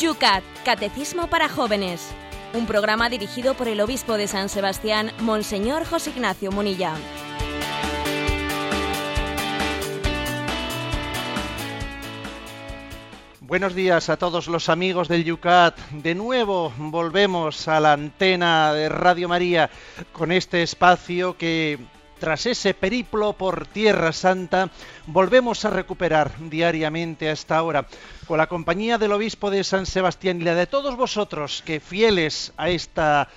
YUCAT, Catecismo para Jóvenes. Un programa dirigido por el obispo de San Sebastián, Monseñor José Ignacio Munilla. Buenos días a todos los amigos del Yucat. De nuevo volvemos a la antena de Radio María con este espacio que tras ese periplo por Tierra Santa, volvemos a recuperar diariamente a esta hora, con la compañía del obispo de San Sebastián y la de todos vosotros que fieles a esta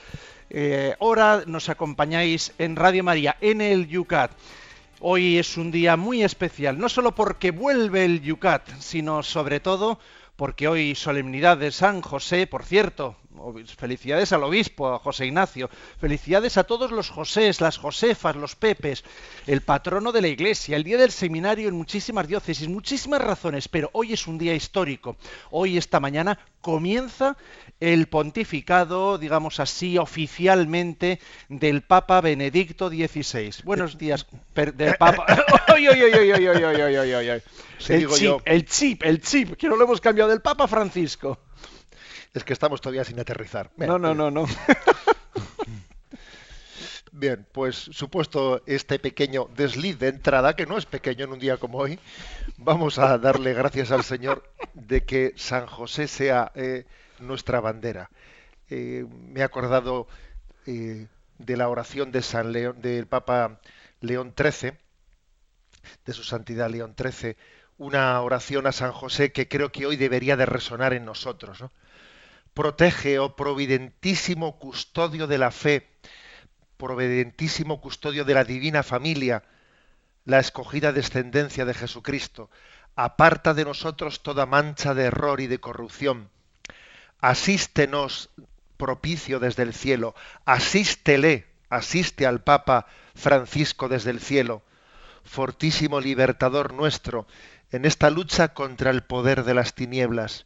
eh, hora nos acompañáis en Radio María, en el Yucat. Hoy es un día muy especial, no solo porque vuelve el Yucat, sino sobre todo porque hoy solemnidad de San José, por cierto, felicidades al obispo, a José Ignacio, felicidades a todos los Josés, las Josefas, los Pepes, el patrono de la Iglesia, el día del seminario en muchísimas diócesis, muchísimas razones, pero hoy es un día histórico. Hoy, esta mañana, comienza el pontificado, digamos así, oficialmente del Papa Benedicto XVI. Buenos días, del Papa. el, chip, el chip, el chip, que no lo hemos cambiado del Papa Francisco es que estamos todavía sin aterrizar. no, no, no, no. Bien, pues supuesto este pequeño desliz de entrada, que no es pequeño en un día como hoy, vamos a darle gracias al Señor de que San José sea eh, nuestra bandera. Eh, me he acordado eh, de la oración de San León, del Papa León XIII, de su Santidad León XIII, una oración a San José que creo que hoy debería de resonar en nosotros. ¿no? Protege, oh providentísimo custodio de la fe, providentísimo custodio de la divina familia, la escogida descendencia de Jesucristo. Aparta de nosotros toda mancha de error y de corrupción. Asístenos propicio desde el cielo. Asístele, asiste al Papa Francisco desde el cielo. Fortísimo libertador nuestro en esta lucha contra el poder de las tinieblas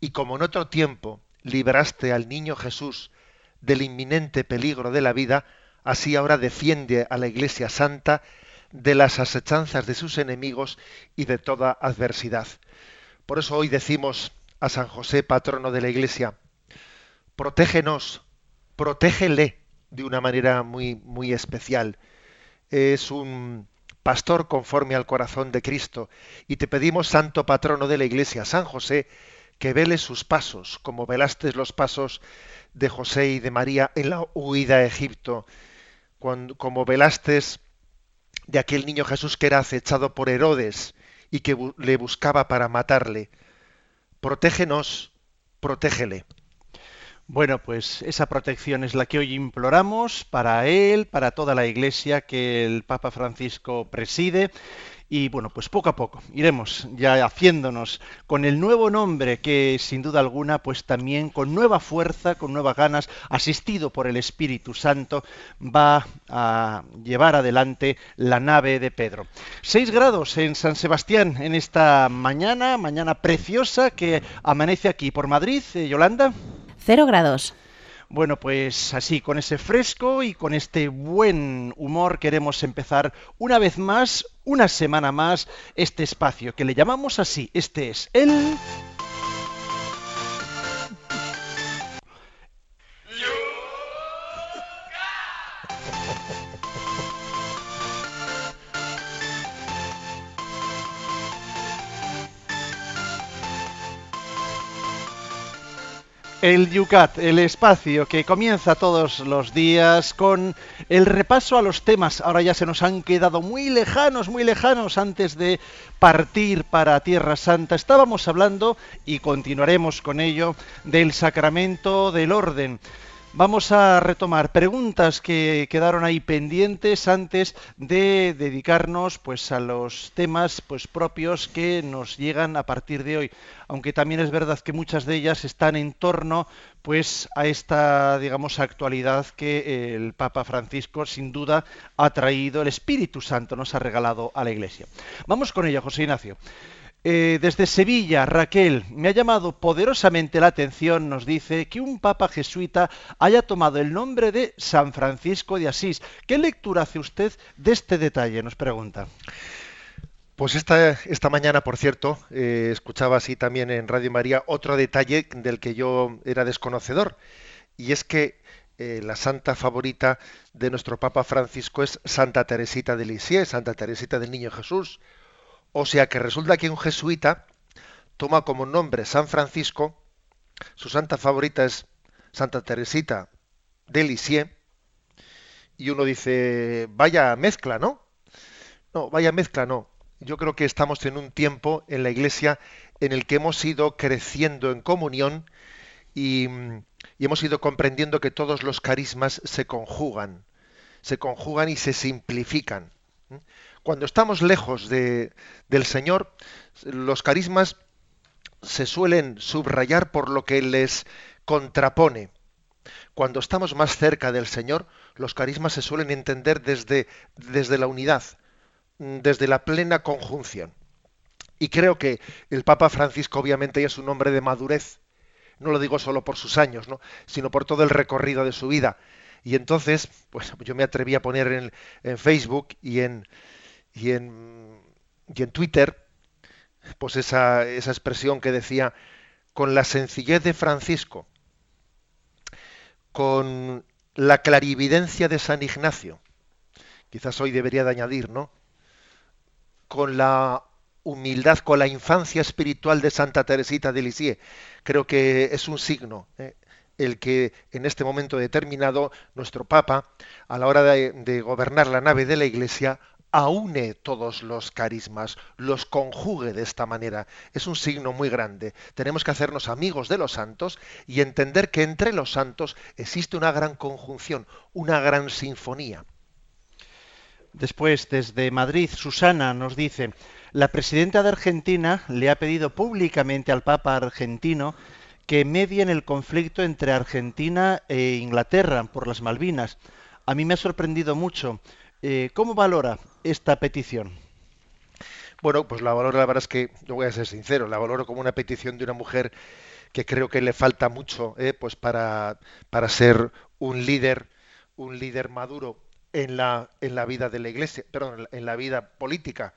y como en otro tiempo libraste al niño Jesús del inminente peligro de la vida, así ahora defiende a la Iglesia Santa de las asechanzas de sus enemigos y de toda adversidad. Por eso hoy decimos a San José, patrono de la Iglesia, protégenos, protégele de una manera muy, muy especial. Es un pastor conforme al corazón de Cristo y te pedimos, santo patrono de la Iglesia, San José, que vele sus pasos, como velaste los pasos de José y de María en la huida a Egipto, como velaste de aquel niño Jesús que era acechado por Herodes y que le buscaba para matarle. Protégenos, protégele. Bueno, pues esa protección es la que hoy imploramos para él, para toda la Iglesia que el Papa Francisco preside y bueno, pues poco a poco iremos ya haciéndonos con el nuevo nombre que sin duda alguna, pues también con nueva fuerza, con nuevas ganas, asistido por el Espíritu Santo, va a llevar adelante la nave de Pedro. Seis grados en San Sebastián en esta mañana, mañana preciosa que amanece aquí por Madrid, eh, Yolanda. Cero grados. Bueno, pues así, con ese fresco y con este buen humor queremos empezar una vez más, una semana más, este espacio que le llamamos así. Este es el... El Yucat, el espacio que comienza todos los días con el repaso a los temas. Ahora ya se nos han quedado muy lejanos, muy lejanos antes de partir para Tierra Santa. Estábamos hablando, y continuaremos con ello, del sacramento del orden. Vamos a retomar preguntas que quedaron ahí pendientes antes de dedicarnos pues a los temas pues propios que nos llegan a partir de hoy, aunque también es verdad que muchas de ellas están en torno pues a esta digamos actualidad que el Papa Francisco sin duda ha traído, el Espíritu Santo nos ha regalado a la Iglesia. Vamos con ello, José Ignacio. Eh, desde Sevilla, Raquel, me ha llamado poderosamente la atención, nos dice, que un papa jesuita haya tomado el nombre de San Francisco de Asís. ¿Qué lectura hace usted de este detalle? Nos pregunta. Pues esta, mañana, por cierto, eh, escuchaba así también en Radio María otro detalle del que yo era desconocedor, y es que eh, la santa favorita de nuestro Papa Francisco es Santa Teresita de Lisieux, Santa Teresita del Niño Jesús. O sea que resulta que un jesuita toma como nombre San Francisco, su santa favorita es Santa Teresita de Lisieux, y uno dice, vaya mezcla, ¿no? No, vaya mezcla, no yo creo que estamos en un tiempo en la Iglesia en el que hemos ido creciendo en comunión y, hemos ido comprendiendo que todos los carismas se conjugan, se conjugan y se simplifican. Cuando estamos lejos de, del Señor, los carismas se suelen subrayar por lo que les contrapone. Cuando estamos más cerca del Señor, los carismas se suelen entender desde, desde la unidad, desde la plena conjunción. Y creo que el Papa Francisco obviamente es un hombre de madurez, no lo digo solo por sus años, ¿no? sino por todo el recorrido de su vida. Y entonces, pues yo me atreví a poner en, en Facebook y en, y en, y en Twitter, pues esa, esa expresión que decía, con la sencillez de Francisco, con la clarividencia de San Ignacio, quizás hoy debería de añadir, ¿no? con la humildad, con la infancia espiritual de Santa Teresita de Lisieux. Creo que es un signo ¿eh? el que en este momento determinado nuestro Papa, a la hora de, gobernar la nave de la Iglesia, aúne todos los carismas, los conjugue de esta manera. Es un signo muy grande. Tenemos que hacernos amigos de los santos y entender que entre los santos existe una gran conjunción, una gran sinfonía. Después, desde Madrid, Susana nos dice, la presidenta de Argentina le ha pedido públicamente al Papa argentino que medie en el conflicto entre Argentina e Inglaterra por las Malvinas. A mí me ha sorprendido mucho. Eh, ¿Cómo valora esta petición? Bueno, pues la valoro, la verdad es que, yo voy a ser sincero, la valoro como una petición de una mujer que creo que le falta mucho eh, pues para, para ser un líder, un líder maduro en la, en la vida de la Iglesia, perdón, en la vida política.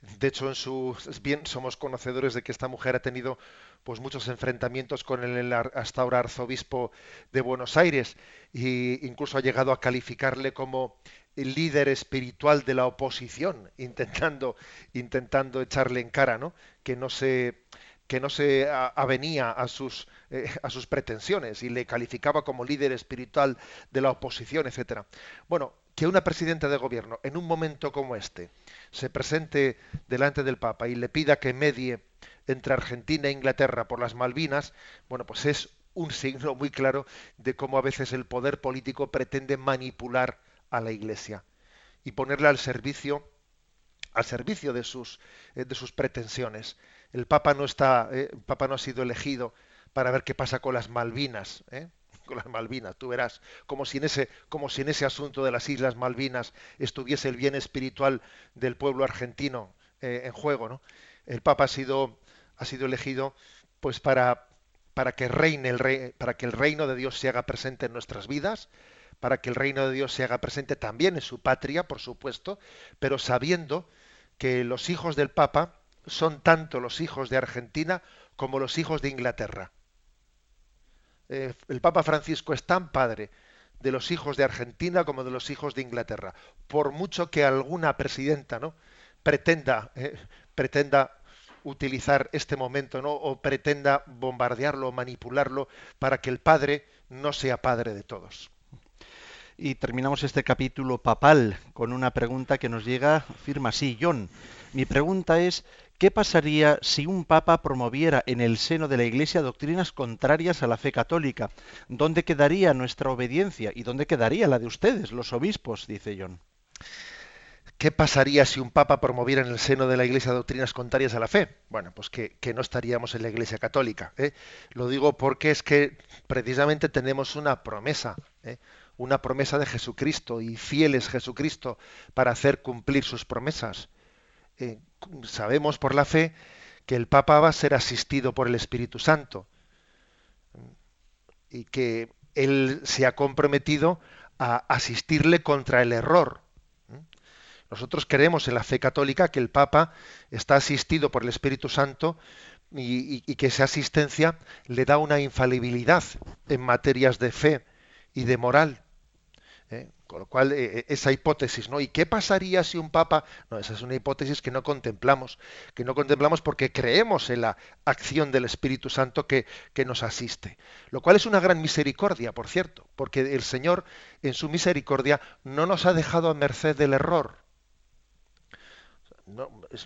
De hecho, en su, bien somos conocedores de que esta mujer ha tenido pues muchos enfrentamientos con el hasta ahora arzobispo de Buenos Aires e incluso ha llegado a calificarle como líder espiritual de la oposición, intentando intentando echarle en cara, ¿no? Que no se que no se avenía a sus, eh, a sus pretensiones y le calificaba como líder espiritual de la oposición, etcétera. Bueno, que una presidenta de gobierno en un momento como este se presente delante del Papa y le pida que medie entre Argentina e Inglaterra por las Malvinas, bueno, pues es un signo muy claro de cómo a veces el poder político pretende manipular a la Iglesia y ponerla al servicio al servicio de sus, eh, de sus pretensiones. El Papa no está, eh, el Papa no ha sido elegido para ver qué pasa con las Malvinas, ¿eh? Con las Malvinas, tú verás, como si en ese, como si en ese asunto de las Islas Malvinas estuviese el bien espiritual del pueblo argentino en juego, ¿no? El Papa ha sido, ha sido elegido, pues para, para que reine el rey, para que el reino de Dios se haga presente en nuestras vidas, para que el reino de Dios se haga presente también en su patria, por supuesto, pero sabiendo que los hijos del Papa son tanto los hijos de Argentina como los hijos de Inglaterra. Eh, el Papa Francisco es tan padre de los hijos de Argentina como de los hijos de Inglaterra. Por mucho que alguna presidenta ¿no? pretenda, eh, pretenda utilizar este momento ¿no? o pretenda bombardearlo o manipularlo para que el padre no sea padre de todos. Y terminamos este capítulo papal con una pregunta que nos llega, firma así, John. Mi pregunta es, ¿qué pasaría si un papa promoviera en el seno de la Iglesia doctrinas contrarias a la fe católica? ¿Dónde quedaría nuestra obediencia? ¿Y dónde quedaría la de ustedes, los obispos? dice John. ¿Qué pasaría si un papa promoviera en el seno de la Iglesia doctrinas contrarias a la fe? Bueno, pues que, no estaríamos en la Iglesia católica. ¿eh? Lo digo porque es que precisamente tenemos una promesa. ¿eh? Una promesa de Jesucristo y fiel es Jesucristo para hacer cumplir sus promesas. Eh, sabemos por la fe que el Papa va a ser asistido por el Espíritu Santo y que él se ha comprometido a asistirle contra el error. Nosotros creemos en la fe católica que el Papa está asistido por el Espíritu Santo y, que esa asistencia le da una infalibilidad en materias de fe y de moral. ¿Eh? Con lo cual, eh, eh, esa hipótesis, ¿no? ¿Y qué pasaría si un papa? No, esa es una hipótesis que no contemplamos, que no contemplamos porque creemos en la acción del Espíritu Santo que, que nos asiste. Lo cual es una gran misericordia, por cierto, porque el Señor, en su misericordia, no nos ha dejado a merced del error.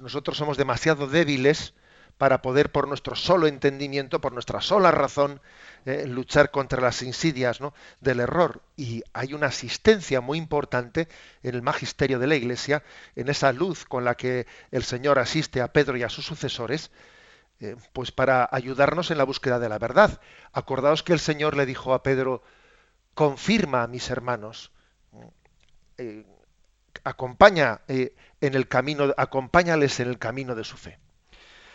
nosotros somos demasiado débiles para poder por nuestro solo entendimiento, por nuestra sola razón, eh, luchar contra las insidias del error. Y hay una asistencia muy importante en el magisterio de la Iglesia, en esa luz con la que el Señor asiste a Pedro y a sus sucesores, eh, pues para ayudarnos en la búsqueda de la verdad. Acordaos que el Señor le dijo a Pedro, confirma a mis hermanos, eh, acompaña en el camino, acompáñales en el camino de su fe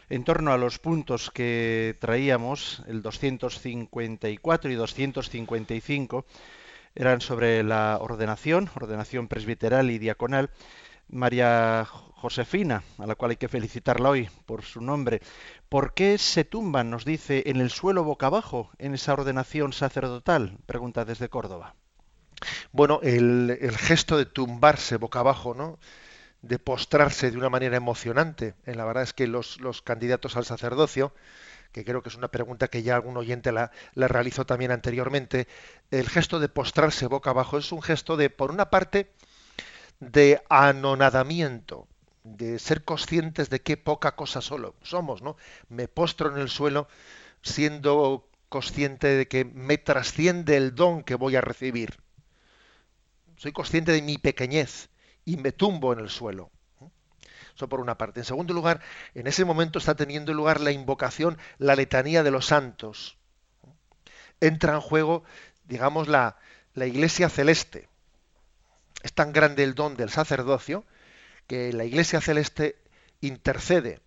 en torno a los puntos que traíamos, el 254 y 255, eran sobre la ordenación, ordenación presbiteral y diaconal. María Josefina, a la cual hay que felicitarla hoy por su nombre. ¿Por qué se tumban, nos dice, en el suelo boca abajo en esa ordenación sacerdotal? Pregunta desde Córdoba. Bueno, el, el gesto de tumbarse boca abajo, ¿no? De postrarse de una manera emocionante. Eh, la verdad es que los, candidatos al sacerdocio, que creo que es una pregunta que ya algún oyente la, la, realizó también anteriormente, el gesto de postrarse boca abajo es un gesto de, por una parte, de anonadamiento, de ser conscientes de qué poca cosa solo somos, ¿no? Me postro en el suelo siendo consciente de que me trasciende el don que voy a recibir. Soy consciente de mi pequeñez y me tumbo en el suelo. Eso por una parte. En segundo lugar, en ese momento está teniendo lugar la invocación, la letanía de los santos. Entra en juego, digamos, la, la iglesia celeste. Es tan grande el don del sacerdocio que la iglesia celeste intercede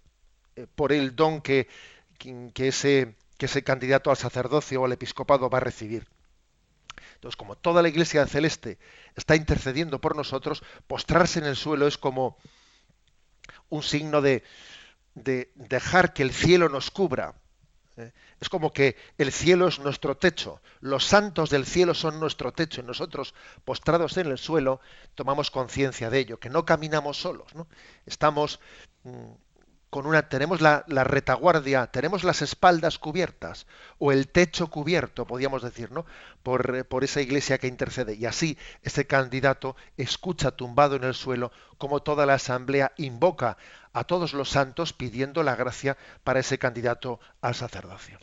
eh, por el don que, que, ese, que ese candidato al sacerdocio o al episcopado va a recibir. Entonces, como toda la iglesia celeste está intercediendo por nosotros, postrarse en el suelo es como un signo de, dejar que el cielo nos cubra. ¿eh? Es como que el cielo es nuestro techo, los santos del cielo son nuestro techo y nosotros, postrados en el suelo, tomamos conciencia de ello, que no caminamos solos, ¿no? estamos mm, con una tenemos la, retaguardia, tenemos las espaldas cubiertas o el techo cubierto, podríamos decir, ¿no? Por, por, esa iglesia que intercede. Y así ese candidato escucha tumbado en el suelo como toda la asamblea invoca a todos los santos pidiendo la gracia para ese candidato al sacerdocio.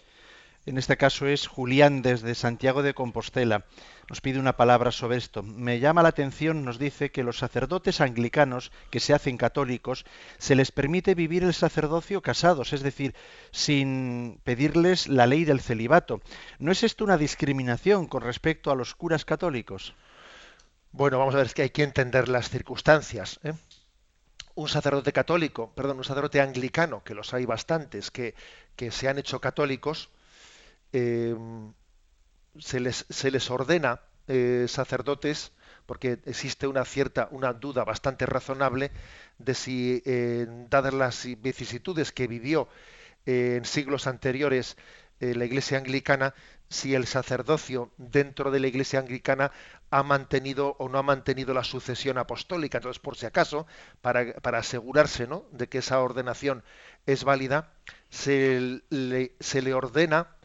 En este caso es Julián desde Santiago de Compostela. Nos pide una palabra sobre esto. Me llama la atención, nos dice que los sacerdotes anglicanos que se hacen católicos se les permite vivir el sacerdocio casados, es decir, sin pedirles la ley del celibato. ¿No es esto una discriminación con respecto a los curas católicos? Bueno, vamos a ver, es que hay que entender las circunstancias. ¿eh? Un sacerdote católico, perdón, un sacerdote anglicano, que los hay bastantes, que, que se han hecho católicos, Em, se, les, se, les, ordena eh, sacerdotes porque existe una cierta, una duda bastante razonable de si, dadas las vicisitudes que vivió en siglos anteriores eh, la Iglesia anglicana, si el sacerdocio dentro de la Iglesia anglicana ha mantenido o no ha mantenido la sucesión apostólica. Entonces, por si acaso, para, para asegurarse ¿no? de que esa ordenación es válida, se le, se le ordena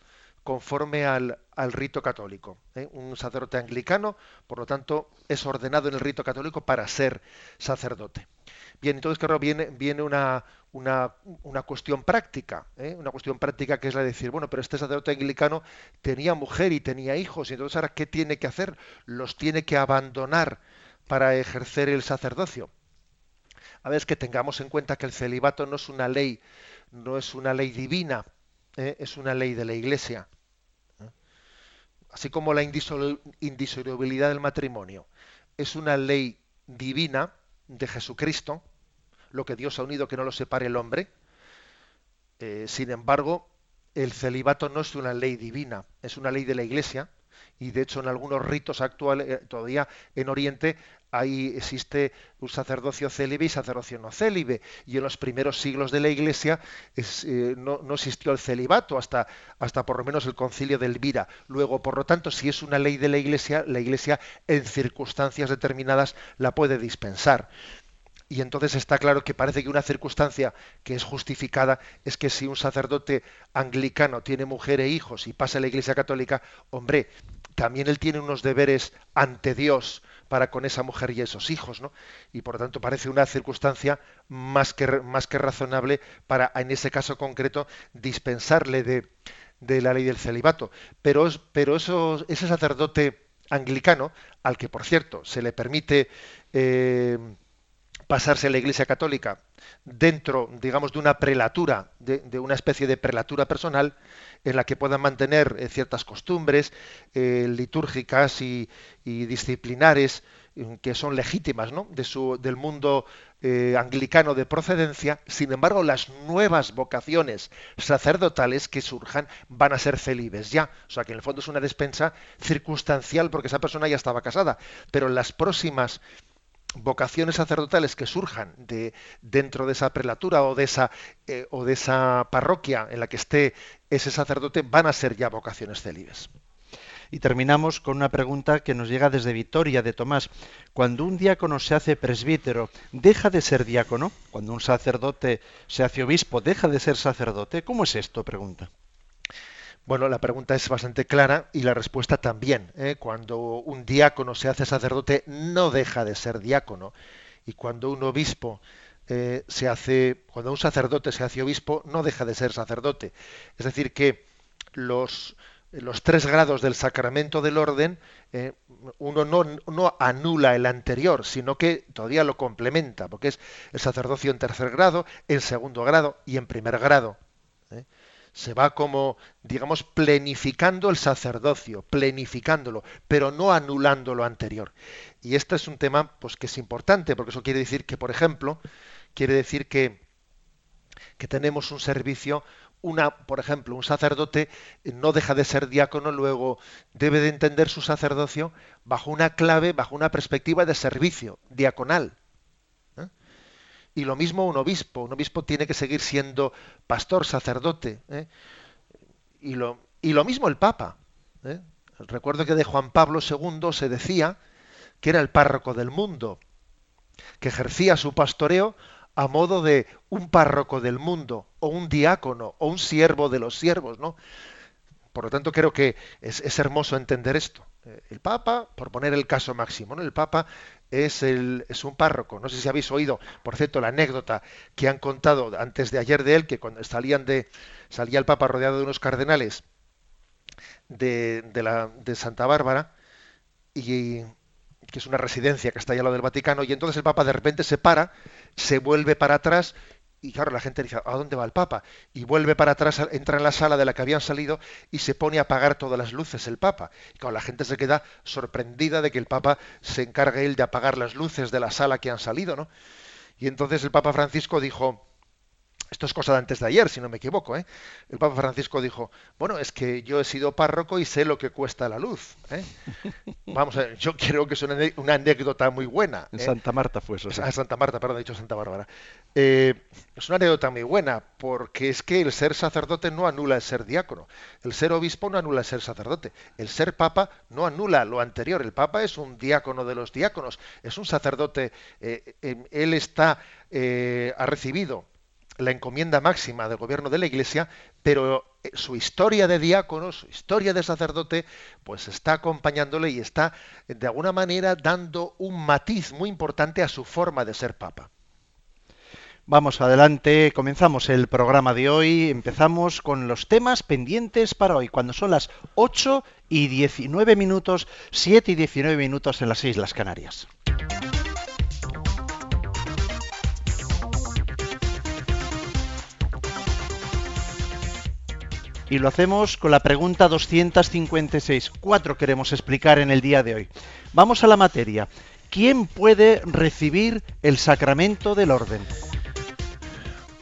conforme al, rito católico. ¿eh? Un sacerdote anglicano, por lo tanto, es ordenado en el rito católico para ser sacerdote. Bien, entonces, claro, viene, viene una, una, una cuestión práctica, ¿eh? una cuestión práctica que es la de decir, bueno, pero este sacerdote anglicano tenía mujer y tenía hijos, y entonces ahora, ¿qué tiene que hacer? Los tiene que abandonar para ejercer el sacerdocio. A ver, es que tengamos en cuenta que el celibato no es una ley, no es una ley divina, ¿eh? es una ley de la Iglesia. ¿eh? Así como la indisolubilidad del matrimonio es una ley divina de Jesucristo, lo que Dios ha unido que no lo separe el hombre. Eh, sin embargo, el celibato no es una ley divina, es una ley de la Iglesia y de hecho en algunos ritos actuales, todavía en Oriente, ahí existe un sacerdocio célibe y sacerdocio no célibe. Y en los primeros siglos de la Iglesia eh, no, existió el celibato hasta, hasta por lo menos el concilio de Elvira. Luego, por lo tanto, si es una ley de la Iglesia, la Iglesia en circunstancias determinadas la puede dispensar. Y entonces está claro que parece que una circunstancia que es justificada es que si un sacerdote anglicano tiene mujer e hijos y pasa a la Iglesia Católica, hombre, también él tiene unos deberes ante Dios para con esa mujer y esos hijos, ¿no? Y por lo tanto parece una circunstancia más que, más que razonable para, en ese caso concreto, dispensarle de, de la ley del celibato. Pero, pero eso, ese sacerdote anglicano, al que por cierto se le permite eh, pasarse a la Iglesia Católica dentro, digamos, de una prelatura, de, una especie de prelatura personal, en la que puedan mantener eh, ciertas costumbres eh, litúrgicas y, disciplinares mm, que son legítimas ¿no? de su, del mundo eh, anglicano de procedencia, sin embargo las nuevas vocaciones sacerdotales que surjan van a ser celibes ya. O sea que en el fondo es una despensa circunstancial porque esa persona ya estaba casada, pero las próximas vocaciones sacerdotales que surjan de dentro de esa prelatura o de esa eh, o de esa parroquia en la que esté ese sacerdote van a ser ya vocaciones célibes. Y terminamos con una pregunta que nos llega desde Vitoria de Tomás. Cuando un diácono se hace presbítero, ¿deja de ser diácono? Cuando un sacerdote se hace obispo, ¿deja de ser sacerdote? ¿Cómo es esto? Pregunta. Bueno, la pregunta es bastante clara y la respuesta también. ¿eh? Cuando un diácono se hace sacerdote, no deja de ser diácono. Y cuando un obispo eh, se hace, cuando un sacerdote se hace obispo, no deja de ser sacerdote. Es decir, que los, tres grados del sacramento del orden, eh, uno no, no, anula el anterior, sino que todavía lo complementa, porque es el sacerdocio en tercer grado, en segundo grado y en primer grado se va como, digamos, plenificando el sacerdocio, plenificándolo, pero no anulando lo anterior. Y este es un tema pues, que es importante, porque eso quiere decir que, por ejemplo, quiere decir que, que tenemos un servicio, una, por ejemplo, un sacerdote no deja de ser diácono, luego debe de entender su sacerdocio bajo una clave, bajo una perspectiva de servicio diaconal. Y lo mismo un obispo. Un obispo tiene que seguir siendo pastor, sacerdote. ¿eh? Y, lo, y, lo, mismo el Papa. ¿eh? Recuerdo que de Juan Pablo II se decía que era el párroco del mundo, que ejercía su pastoreo a modo de un párroco del mundo, o un diácono, o un siervo de los siervos, ¿no? Por lo tanto, creo que es, es hermoso entender esto. Eh, el Papa, por poner el caso máximo, ¿no? El Papa es, el, es un párroco. No sé si habéis oído, por cierto, la anécdota que han contado antes de ayer de él, que cuando salían de, salía el Papa rodeado de unos cardenales de, de, la, de Santa Bárbara, y que es una residencia que está allá al lado del Vaticano, y entonces el Papa de repente se para, se vuelve para atrás y claro, la gente dice, ¿a dónde va el Papa? Y vuelve para atrás, entra en la sala de la que habían salido y se pone a apagar todas las luces el Papa. Y claro, la gente se queda sorprendida de que el Papa se encargue él de apagar las luces de la sala que han salido, ¿no? Y entonces el Papa Francisco dijo, esto es cosa de antes de ayer, si no me equivoco. ¿eh? El Papa Francisco dijo, bueno, es que yo he sido párroco y sé lo que cuesta la luz. ¿eh? Vamos a ver, yo creo que es una, anécdota muy buena. En ¿eh? Santa Marta fue eso. Ah, Santa Marta, perdón, he dicho Santa Bárbara. es una anécdota muy buena, porque es que el ser sacerdote no anula el ser diácono. El ser obispo no anula el ser sacerdote. El ser papa no anula lo anterior. El papa es un diácono de los diáconos, es un sacerdote. él está, ha recibido la encomienda máxima del gobierno de la Iglesia, pero eh, su historia de diácono, su historia de sacerdote, pues está acompañándole y está de alguna manera dando un matiz muy importante a su forma de ser papa. Vamos adelante, comenzamos el programa de hoy, empezamos con los temas pendientes para hoy, cuando son las 8 y 19 minutos, 7 y 19 minutos en las Islas Canarias. Y lo hacemos con la pregunta 256. Cuatro queremos explicar en el día de hoy. Vamos a la materia. ¿Quién puede recibir el sacramento del orden?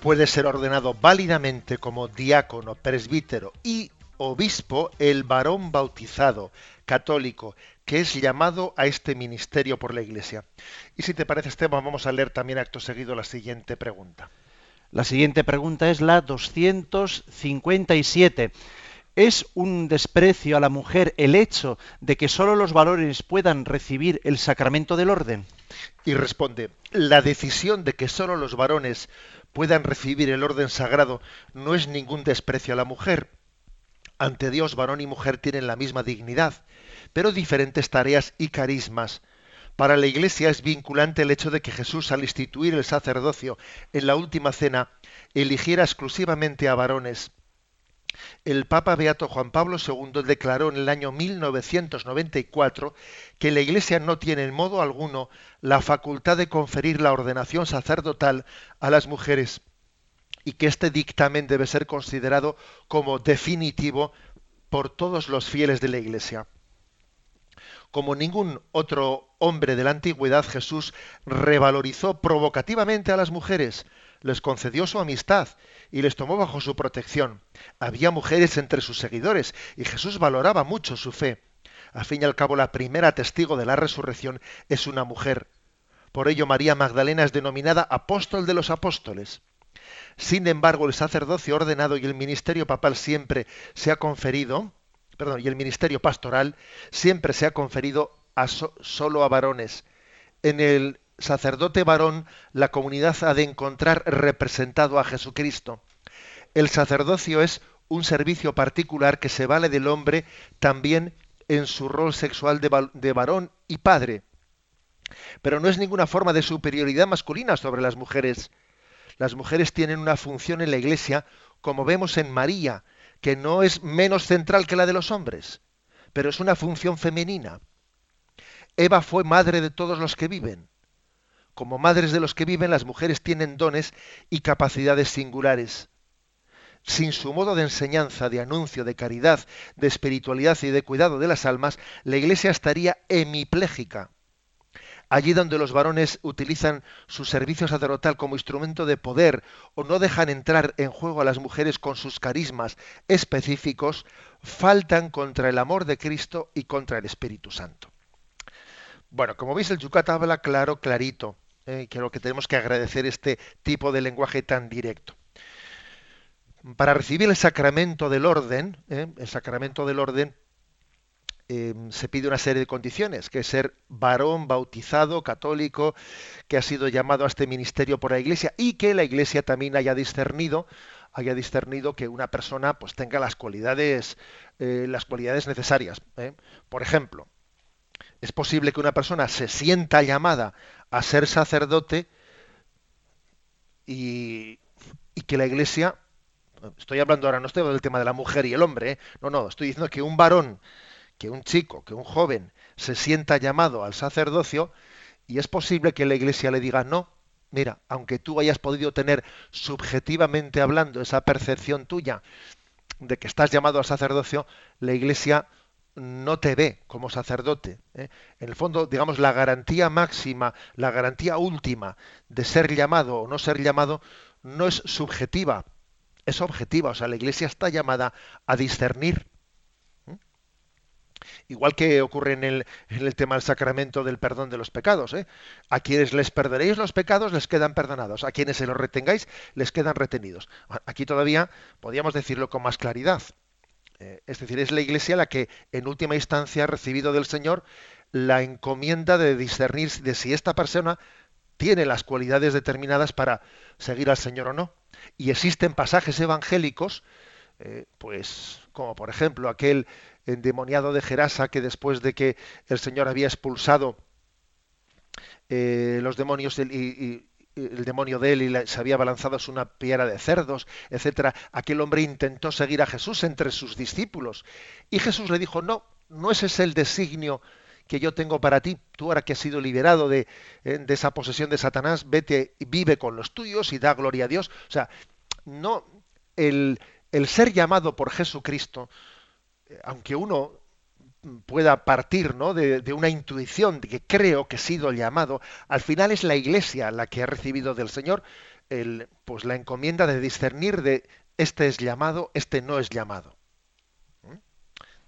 Puede ser ordenado válidamente como diácono, presbítero y obispo el varón bautizado, católico, que es llamado a este ministerio por la Iglesia. Y si te parece, Esteban, vamos a leer también acto seguido la siguiente pregunta. La siguiente pregunta es la 257. ¿Es un desprecio a la mujer el hecho de que sólo los varones puedan recibir el sacramento del orden? Y responde, la decisión de que sólo los varones puedan recibir el orden sagrado no es ningún desprecio a la mujer. Ante Dios, varón y mujer tienen la misma dignidad, pero diferentes tareas y carismas. Para la Iglesia es vinculante el hecho de que Jesús, al instituir el sacerdocio en la última cena, eligiera exclusivamente a varones. El Papa Beato Juan Pablo II declaró en el año 1994 que la Iglesia no tiene en modo alguno la facultad de conferir la ordenación sacerdotal a las mujeres y que este dictamen debe ser considerado como definitivo por todos los fieles de la Iglesia. Como ningún otro hombre de la antigüedad, Jesús revalorizó provocativamente a las mujeres, les concedió su amistad y les tomó bajo su protección. Había mujeres entre sus seguidores y Jesús valoraba mucho su fe. Al fin y al cabo, la primera testigo de la resurrección es una mujer. Por ello, María Magdalena es denominada apóstol de los apóstoles. Sin embargo, el sacerdocio ordenado y el ministerio papal siempre se ha conferido, y el ministerio pastoral siempre se ha conferido solo a varones. En el sacerdote varón, la comunidad ha de encontrar representado a Jesucristo. El sacerdocio es un servicio particular que se vale del hombre también en su rol sexual de, varón y padre. Pero no es ninguna forma de superioridad masculina sobre las mujeres. Las mujeres tienen una función en la Iglesia, como vemos en María, que no es menos central que la de los hombres, pero es una función femenina. Eva fue madre de todos los que viven. Como madres de los que viven, las mujeres tienen dones y capacidades singulares. Sin su modo de enseñanza, de anuncio, de caridad, de espiritualidad y de cuidado de las almas, la Iglesia estaría hemipléjica. Allí donde los varones utilizan su servicio sacerdotal como instrumento de poder o no dejan entrar en juego a las mujeres con sus carismas específicos, faltan contra el amor de Cristo y contra el Espíritu Santo. Bueno, como veis, el Yucat habla claro, clarito. Eh, creo que tenemos que agradecer este tipo de lenguaje tan directo. Para recibir el sacramento del orden, eh, el sacramento del orden, eh, se pide una serie de condiciones, que es ser varón bautizado, católico, que ha sido llamado a este ministerio por la Iglesia y que la Iglesia también haya discernido, haya discernido que una persona pues tenga las cualidades, las cualidades necesarias. Por ejemplo, es posible que una persona se sienta llamada a ser sacerdote y, que la iglesia, estoy hablando ahora, no estoy hablando del tema de la mujer y el hombre, ¿eh? no, no, estoy diciendo que un varón, que un chico, que un joven se sienta llamado al sacerdocio y es posible que la iglesia le diga no. Mira, aunque tú hayas podido tener subjetivamente hablando esa percepción tuya de que estás llamado al sacerdocio, la iglesia no te ve como sacerdote. ¿eh? En el fondo, digamos, la garantía máxima, la garantía última de ser llamado o no ser llamado, no es subjetiva, es objetiva. O sea, la Iglesia está llamada a discernir. Igual que ocurre en el, tema del sacramento del perdón de los pecados. ¿eh? A quienes les perdonéis los pecados les quedan perdonados. A quienes se los retengáis les quedan retenidos. Aquí todavía podríamos decirlo con más claridad. Eh, es decir, es la Iglesia la que en última instancia ha recibido del Señor la encomienda de discernir de si esta persona tiene las cualidades determinadas para seguir al Señor o no. Y existen pasajes evangélicos, eh, pues como por ejemplo aquel endemoniado de Gerasa que después de que el Señor había expulsado eh, los demonios y, el demonio de él y se había balanzado a una piedra de cerdos, etcétera, aquel hombre intentó seguir a Jesús entre sus discípulos. Y Jesús le dijo, no, no ese es el designio que yo tengo para ti. Tú ahora que has sido liberado de, eh, de esa posesión de Satanás, vete y vive con los tuyos y da gloria a Dios. O sea, no, el, el ser llamado por Jesucristo, eh, aunque uno pueda partir ¿no? de, una intuición de que creo que he sido llamado, al final es la Iglesia la que ha recibido del Señor pues la encomienda de discernir de este es llamado, este no es llamado.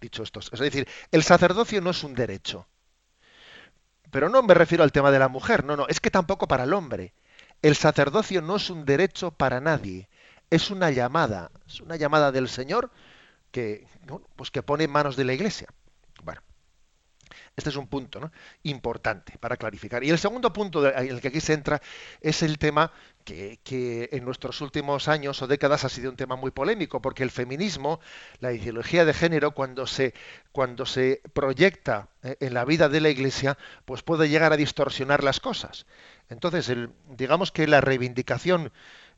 dicho esto. Es decir, el sacerdocio no es un derecho. Pero no me refiero al tema de la mujer, no, no, es que tampoco para el hombre. El sacerdocio no es un derecho para nadie, es una llamada, es una llamada del Señor que, pues que pone en manos de la Iglesia. Bueno, este es un punto importante para clarificar. Y el segundo punto en el que aquí se entra es el tema que, en nuestros últimos años o décadas ha sido un tema muy polémico, porque el feminismo, la ideología de género, cuando se, cuando se proyecta eh, en la vida de la Iglesia, pues puede llegar a distorsionar las cosas. Entonces, digamos que la reivindicación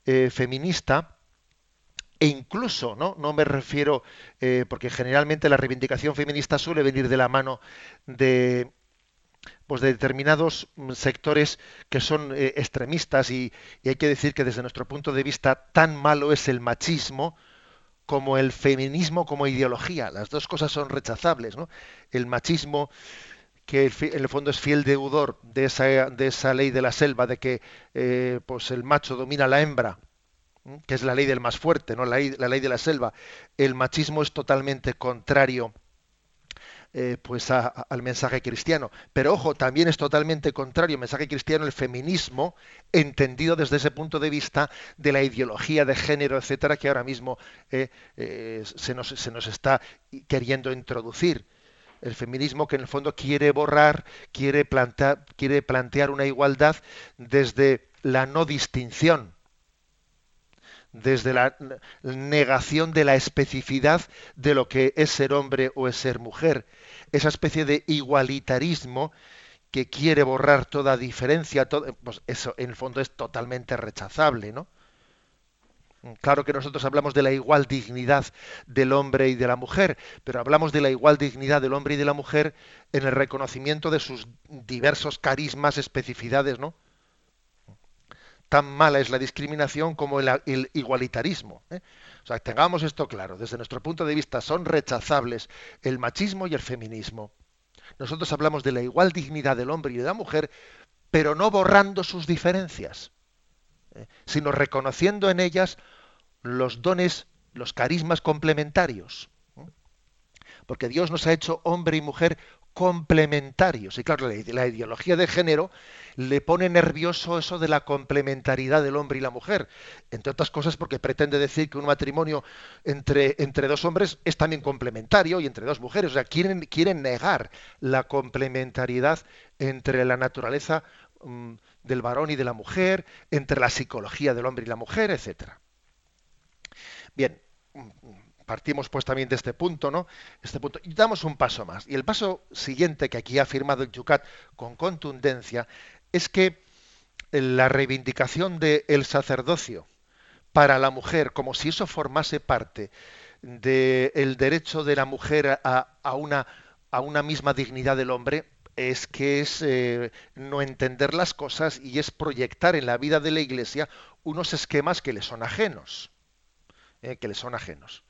eh, feminista e incluso, ¿no? No me refiero, eh, porque generalmente la reivindicación feminista suele venir de la mano de, pues de determinados sectores que son eh, extremistas y, hay que decir que desde nuestro punto de vista tan malo es el machismo como el feminismo como ideología. Las dos cosas son rechazables. ¿no? El machismo, que en el fondo es fiel deudor de esa, de esa ley de la selva, de que eh, pues el macho domina la hembra que es la ley del más fuerte, ¿no? la, ley, de la selva. El machismo es totalmente contrario eh, pues al mensaje cristiano. Pero ojo, también es totalmente contrario al mensaje cristiano el feminismo, entendido desde ese punto de vista de la ideología de género, etcétera, que ahora mismo eh, eh, se, nos, se, nos, está queriendo introducir. El feminismo que en el fondo quiere borrar, quiere quiere plantear una igualdad desde la no distinción desde la negación de la especificidad de lo que es ser hombre o es ser mujer, esa especie de igualitarismo que quiere borrar toda diferencia, pues eso en el fondo es totalmente rechazable, ¿no? Claro que nosotros hablamos de la igual dignidad del hombre y de la mujer, pero hablamos de la igual dignidad del hombre y de la mujer en el reconocimiento de sus diversos carismas, especificidades, ¿no? Tan mala es la discriminación como el, igualitarismo. ¿eh? O sea, tengamos esto claro. Desde nuestro punto de vista son rechazables el machismo y el feminismo. Nosotros hablamos de la igual dignidad del hombre y de la mujer, pero no borrando sus diferencias, ¿eh? sino reconociendo en ellas los dones, los carismas complementarios. ¿eh? Porque Dios nos ha hecho hombre y mujer complementarios. Y claro, la, ideología de género le pone nervioso eso de la complementariedad del hombre y la mujer. Entre otras cosas porque pretende decir que un matrimonio entre, entre dos hombres es también complementario y entre dos mujeres. O sea, quieren, quieren negar la complementariedad entre la naturaleza mm, del varón y de la mujer, entre la psicología del hombre y la mujer, etcétera. Bien, partimos pues también de este punto, ¿no? Este punto y damos un paso más. Y el paso siguiente que aquí ha firmado el Yucat con contundencia es que la reivindicación del sacerdocio para la mujer, como si eso formase parte del derecho de la mujer a, una, a una misma dignidad del hombre, es que es eh, no entender las cosas y es proyectar en la vida de la Iglesia unos esquemas que le son ajenos, eh, que le son ajenos.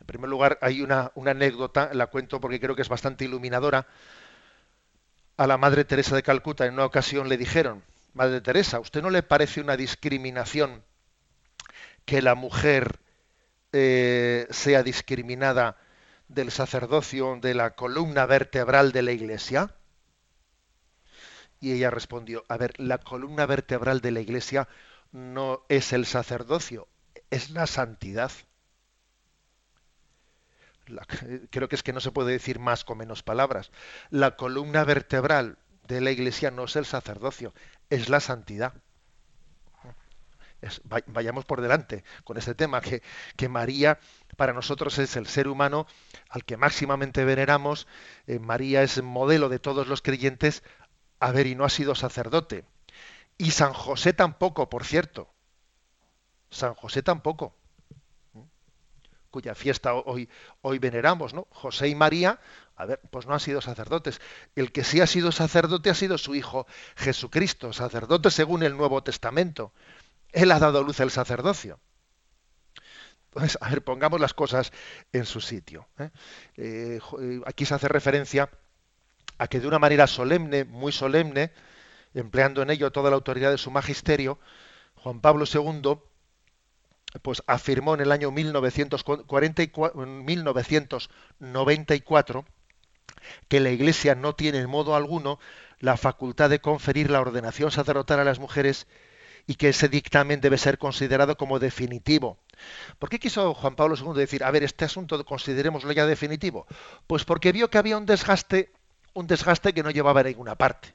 En primer lugar, hay una, anécdota, la cuento porque creo que es bastante iluminadora. A la Madre Teresa de Calcuta en una ocasión le dijeron, Madre Teresa, ¿a usted no le parece una discriminación que la mujer eh, sea discriminada del sacerdocio, de la columna vertebral de la Iglesia? Y ella respondió, a ver, la columna vertebral de la Iglesia no es el sacerdocio, es la santidad creo que es que no se puede decir más con menos palabras. La columna vertebral de la Iglesia no es el sacerdocio, es la santidad. vayamos por delante con este tema, que, que, María para nosotros es el ser humano al que máximamente veneramos. Eh, María es modelo de todos los creyentes. A ver, y no ha sido sacerdote. Y San José tampoco, por cierto. San José tampoco cuya fiesta hoy, hoy veneramos, ¿no? José y María, a ver, pues no han sido sacerdotes. El que sí ha sido sacerdote ha sido su hijo Jesucristo, sacerdote según el Nuevo Testamento. Él ha dado luz al sacerdocio. Entonces, a ver, pongamos las cosas en su sitio. ¿eh? Eh, eh, aquí se hace referencia a que de una manera solemne, muy solemne, empleando en ello toda la autoridad de su magisterio, Juan Pablo II pues afirmó en el año 1994 que la Iglesia no tiene en modo alguno la facultad de conferir la ordenación sacerdotal a las mujeres y que ese dictamen debe ser considerado como definitivo. ¿Por qué quiso Juan Pablo II decir, a ver, este asunto considerémoslo ya definitivo? Pues porque vio que había un desgaste, un desgaste que no llevaba a ninguna parte,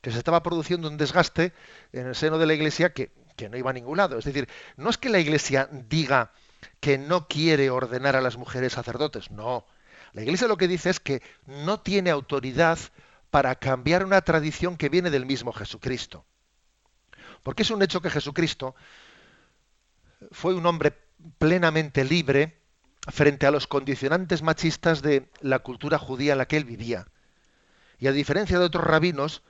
que se estaba produciendo un desgaste en el seno de la Iglesia que, que no iba a ningún lado. Es decir, no es que la Iglesia diga que no quiere ordenar a las mujeres sacerdotes, no. La Iglesia lo que dice es que no tiene autoridad para cambiar una tradición que viene del mismo Jesucristo. Porque es un hecho que Jesucristo fue un hombre plenamente libre frente a los condicionantes machistas de la cultura judía en la que él vivía. Y a diferencia de otros rabinos,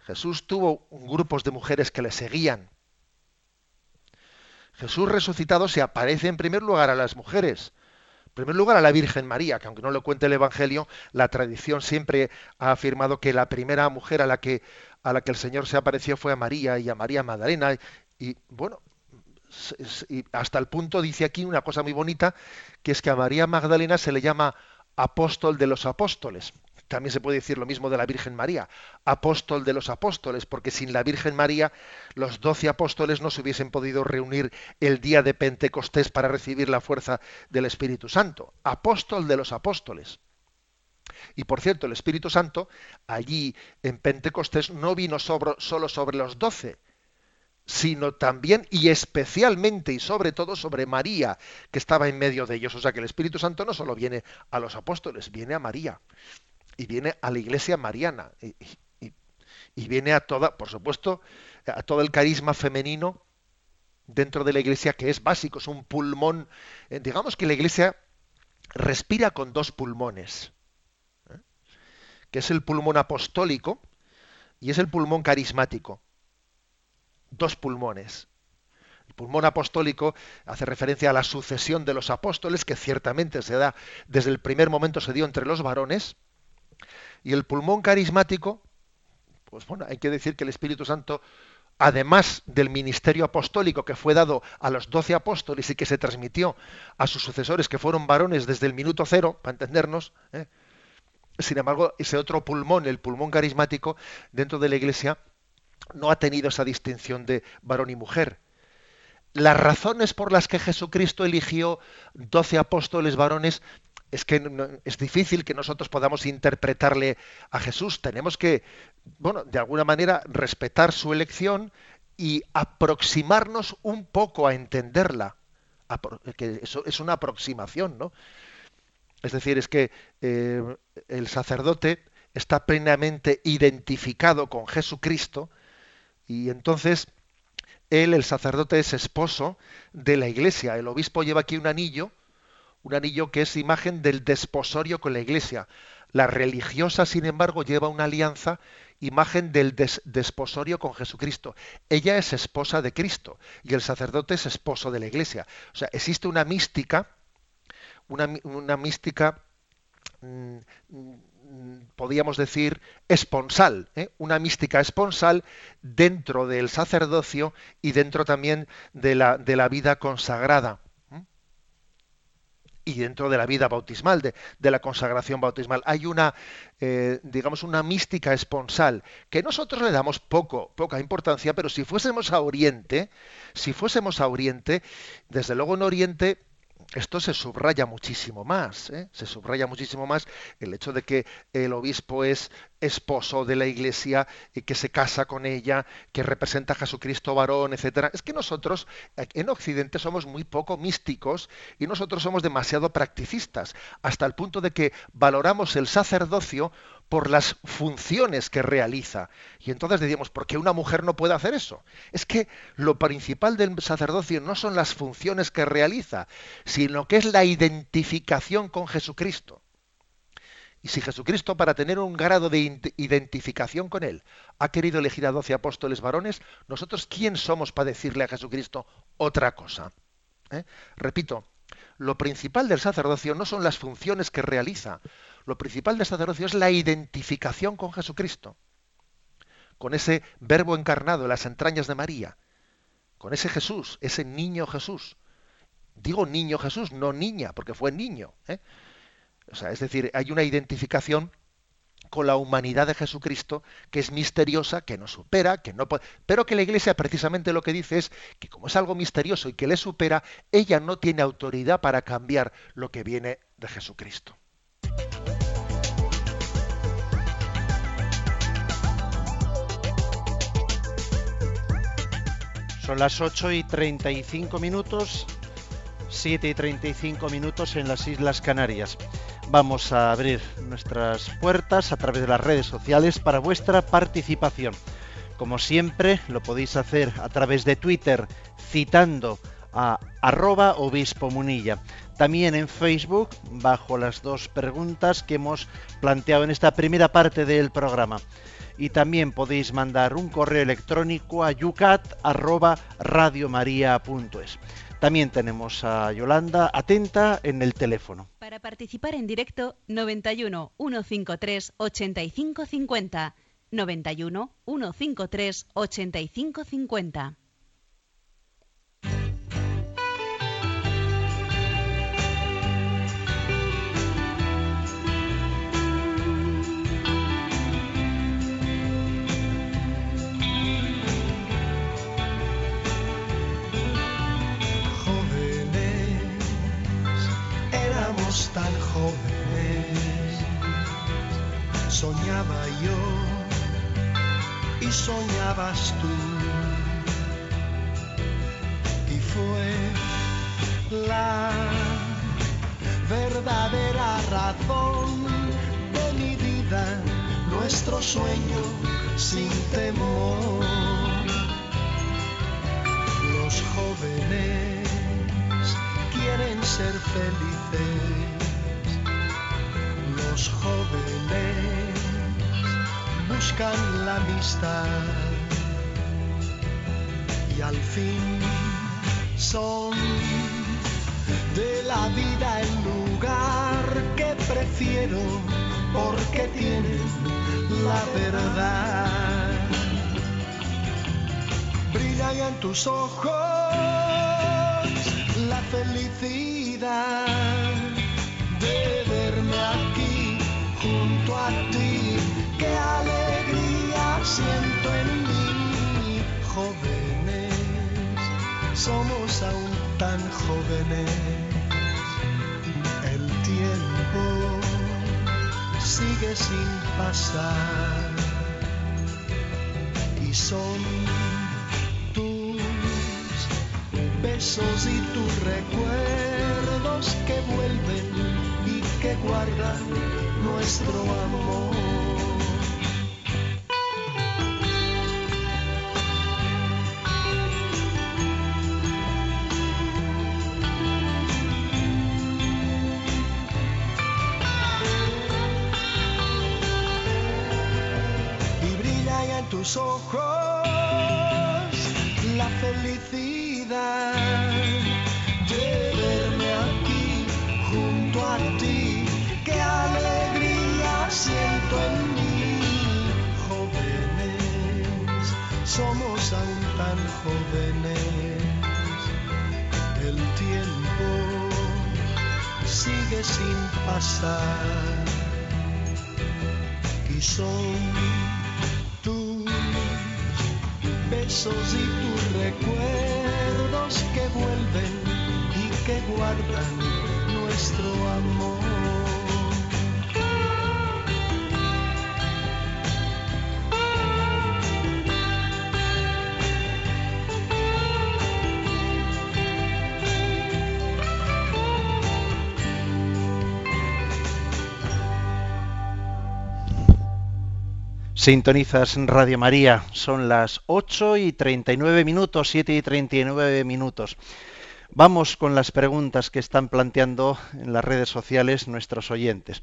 Jesús tuvo grupos de mujeres que le seguían. Jesús resucitado se aparece en primer lugar a las mujeres, en primer lugar a la Virgen María, que aunque no lo cuente el Evangelio, la tradición siempre ha afirmado que la primera mujer a la que, a la que el Señor se apareció fue a María y a María Magdalena. Y bueno, hasta el punto dice aquí una cosa muy bonita, que es que a María Magdalena se le llama apóstol de los apóstoles. También se puede decir lo mismo de la Virgen María, apóstol de los apóstoles, porque sin la Virgen María los doce apóstoles no se hubiesen podido reunir el día de Pentecostés para recibir la fuerza del Espíritu Santo. Apóstol de los apóstoles. Y por cierto, el Espíritu Santo allí en Pentecostés no vino solo sobre los doce, sino también y especialmente y sobre todo sobre María, que estaba en medio de ellos. O sea que el Espíritu Santo no solo viene a los apóstoles, viene a María y viene a la iglesia mariana y, viene a toda, por supuesto, a todo el carisma femenino dentro de la iglesia que es básico, es un pulmón. Eh, digamos que la iglesia respira con dos pulmones, ¿eh? que es el pulmón apostólico y es el pulmón carismático. Dos pulmones. El pulmón apostólico hace referencia a la sucesión de los apóstoles, que ciertamente se da desde el primer momento se dio entre los varones, y el pulmón carismático, pues bueno, hay que decir que el Espíritu Santo, además del ministerio apostólico que fue dado a los doce apóstoles y que se transmitió a sus sucesores que fueron varones desde el minuto cero, para entendernos, ¿eh? sin embargo, ese otro pulmón, el pulmón carismático, dentro de la Iglesia, no ha tenido esa distinción de varón y mujer. Las razones por las que Jesucristo eligió doce apóstoles varones es que es difícil que nosotros podamos interpretarle a Jesús. Tenemos que, bueno, de alguna manera respetar su elección y aproximarnos un poco a entenderla. Que eso es una aproximación, ¿no? Es decir, es que eh, el sacerdote está plenamente identificado con Jesucristo y entonces él, el sacerdote, es esposo de la iglesia. El obispo lleva aquí un anillo un anillo que es imagen del desposorio con la iglesia. La religiosa, sin embargo, lleva una alianza, imagen del desposorio con Jesucristo. Ella es esposa de Cristo y el sacerdote es esposo de la iglesia. O sea, existe una mística, una, mística, mm, podríamos decir, esponsal, ¿eh? una mística esponsal dentro del sacerdocio y dentro también de la, de la vida consagrada y dentro de la vida bautismal, de, de la consagración bautismal. Hay una, eh, digamos, una mística esponsal que nosotros le damos poco, poca importancia, pero si fuésemos a Oriente, si fuésemos a Oriente, desde luego en Oriente esto se subraya muchísimo más, ¿eh? se subraya muchísimo más el hecho de que el obispo es esposo de la iglesia y que se casa con ella, que representa a Jesucristo varón, etcétera. Es que nosotros en Occidente somos muy poco místicos y nosotros somos demasiado practicistas, hasta el punto de que valoramos el sacerdocio por las funciones que realiza. Y entonces decíamos, ¿por qué una mujer no puede hacer eso? Es que lo principal del sacerdocio no son las funciones que realiza, sino que es la identificación con Jesucristo. Y si Jesucristo, para tener un grado de identificación con Él, ha querido elegir a doce apóstoles varones, nosotros, ¿quién somos para decirle a Jesucristo otra cosa? ¿Eh? Repito, lo principal del sacerdocio no son las funciones que realiza, lo principal del sacerdocio es la identificación con Jesucristo, con ese verbo encarnado en las entrañas de María, con ese Jesús, ese niño Jesús, Digo niño Jesús, no niña, porque fue niño. ¿eh? O sea, es decir, hay una identificación con la humanidad de Jesucristo que es misteriosa, que nos supera, que no puede, pero que la Iglesia precisamente lo que dice es que como es algo misterioso y que le supera, ella no tiene autoridad para cambiar lo que viene de Jesucristo. Son las 8 y 35 minutos, 7 y 35 minutos en las Islas Canarias. Vamos a abrir nuestras puertas a través de las redes sociales para vuestra participación. Como siempre, lo podéis hacer a través de Twitter citando a arroba obispo munilla. También en Facebook, bajo las dos preguntas que hemos planteado en esta primera parte del programa y también podéis mandar un correo electrónico a yucat@radiomaria.es. También tenemos a Yolanda atenta en el teléfono. Para participar en directo 91 153 8550 91 153 8550. Tan jóvenes, soñaba yo y soñabas tú. Y fue la verdadera razón de mi vida, nuestro sueño sin temor. Los jóvenes quieren ser felices los jóvenes buscan la amistad y al fin son de la vida el lugar que prefiero porque tienen la verdad. Brilla en tus ojos felicidad de verme aquí junto a ti. Qué alegría siento en mí, jóvenes, somos aún tan jóvenes. El tiempo sigue sin pasar y son besos y tus recuerdos que vuelven que guarda nuestro amor. Sigue sin pasar y son tus besos y tus recuerdos que vuelven y que guardan nuestro amor. Sintonizas Radio María, son las 8 y 39 minutos, 7 y 39 minutos. Vamos con las preguntas que están planteando en las redes sociales nuestros oyentes.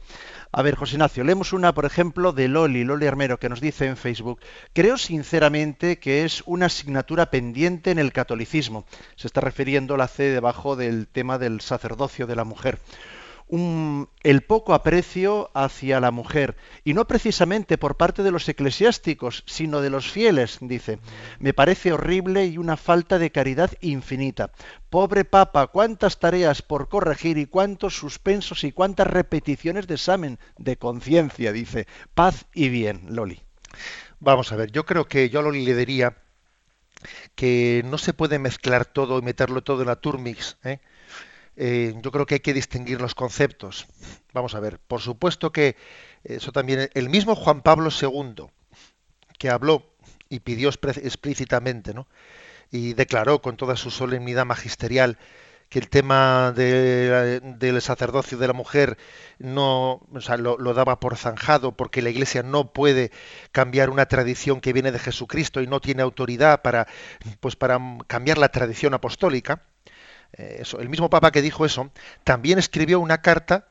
A ver, José Ignacio, leemos una, por ejemplo, de Loli, Loli Armero, que nos dice en Facebook, creo sinceramente que es una asignatura pendiente en el catolicismo. Se está refiriendo la C debajo del tema del sacerdocio de la mujer el poco aprecio hacia la mujer, y no precisamente por parte de los eclesiásticos, sino de los fieles, dice. Me parece horrible y una falta de caridad infinita. Pobre Papa, cuántas tareas por corregir y cuántos suspensos y cuántas repeticiones de examen de conciencia, dice. Paz y bien, Loli. Vamos a ver, yo creo que yo a Loli le diría que no se puede mezclar todo y meterlo todo en la turmix. ¿eh? Eh, yo creo que hay que distinguir los conceptos. Vamos a ver, por supuesto que eso también, el mismo Juan Pablo II, que habló y pidió explícitamente, ¿no? y declaró con toda su solemnidad magisterial que el tema del sacerdocio de la mujer no lo, daba por zanjado porque la Iglesia no puede cambiar una tradición que viene de Jesucristo y no tiene autoridad para pues para cambiar la tradición apostólica. Eh, el mismo Papa que dijo eso también escribió una carta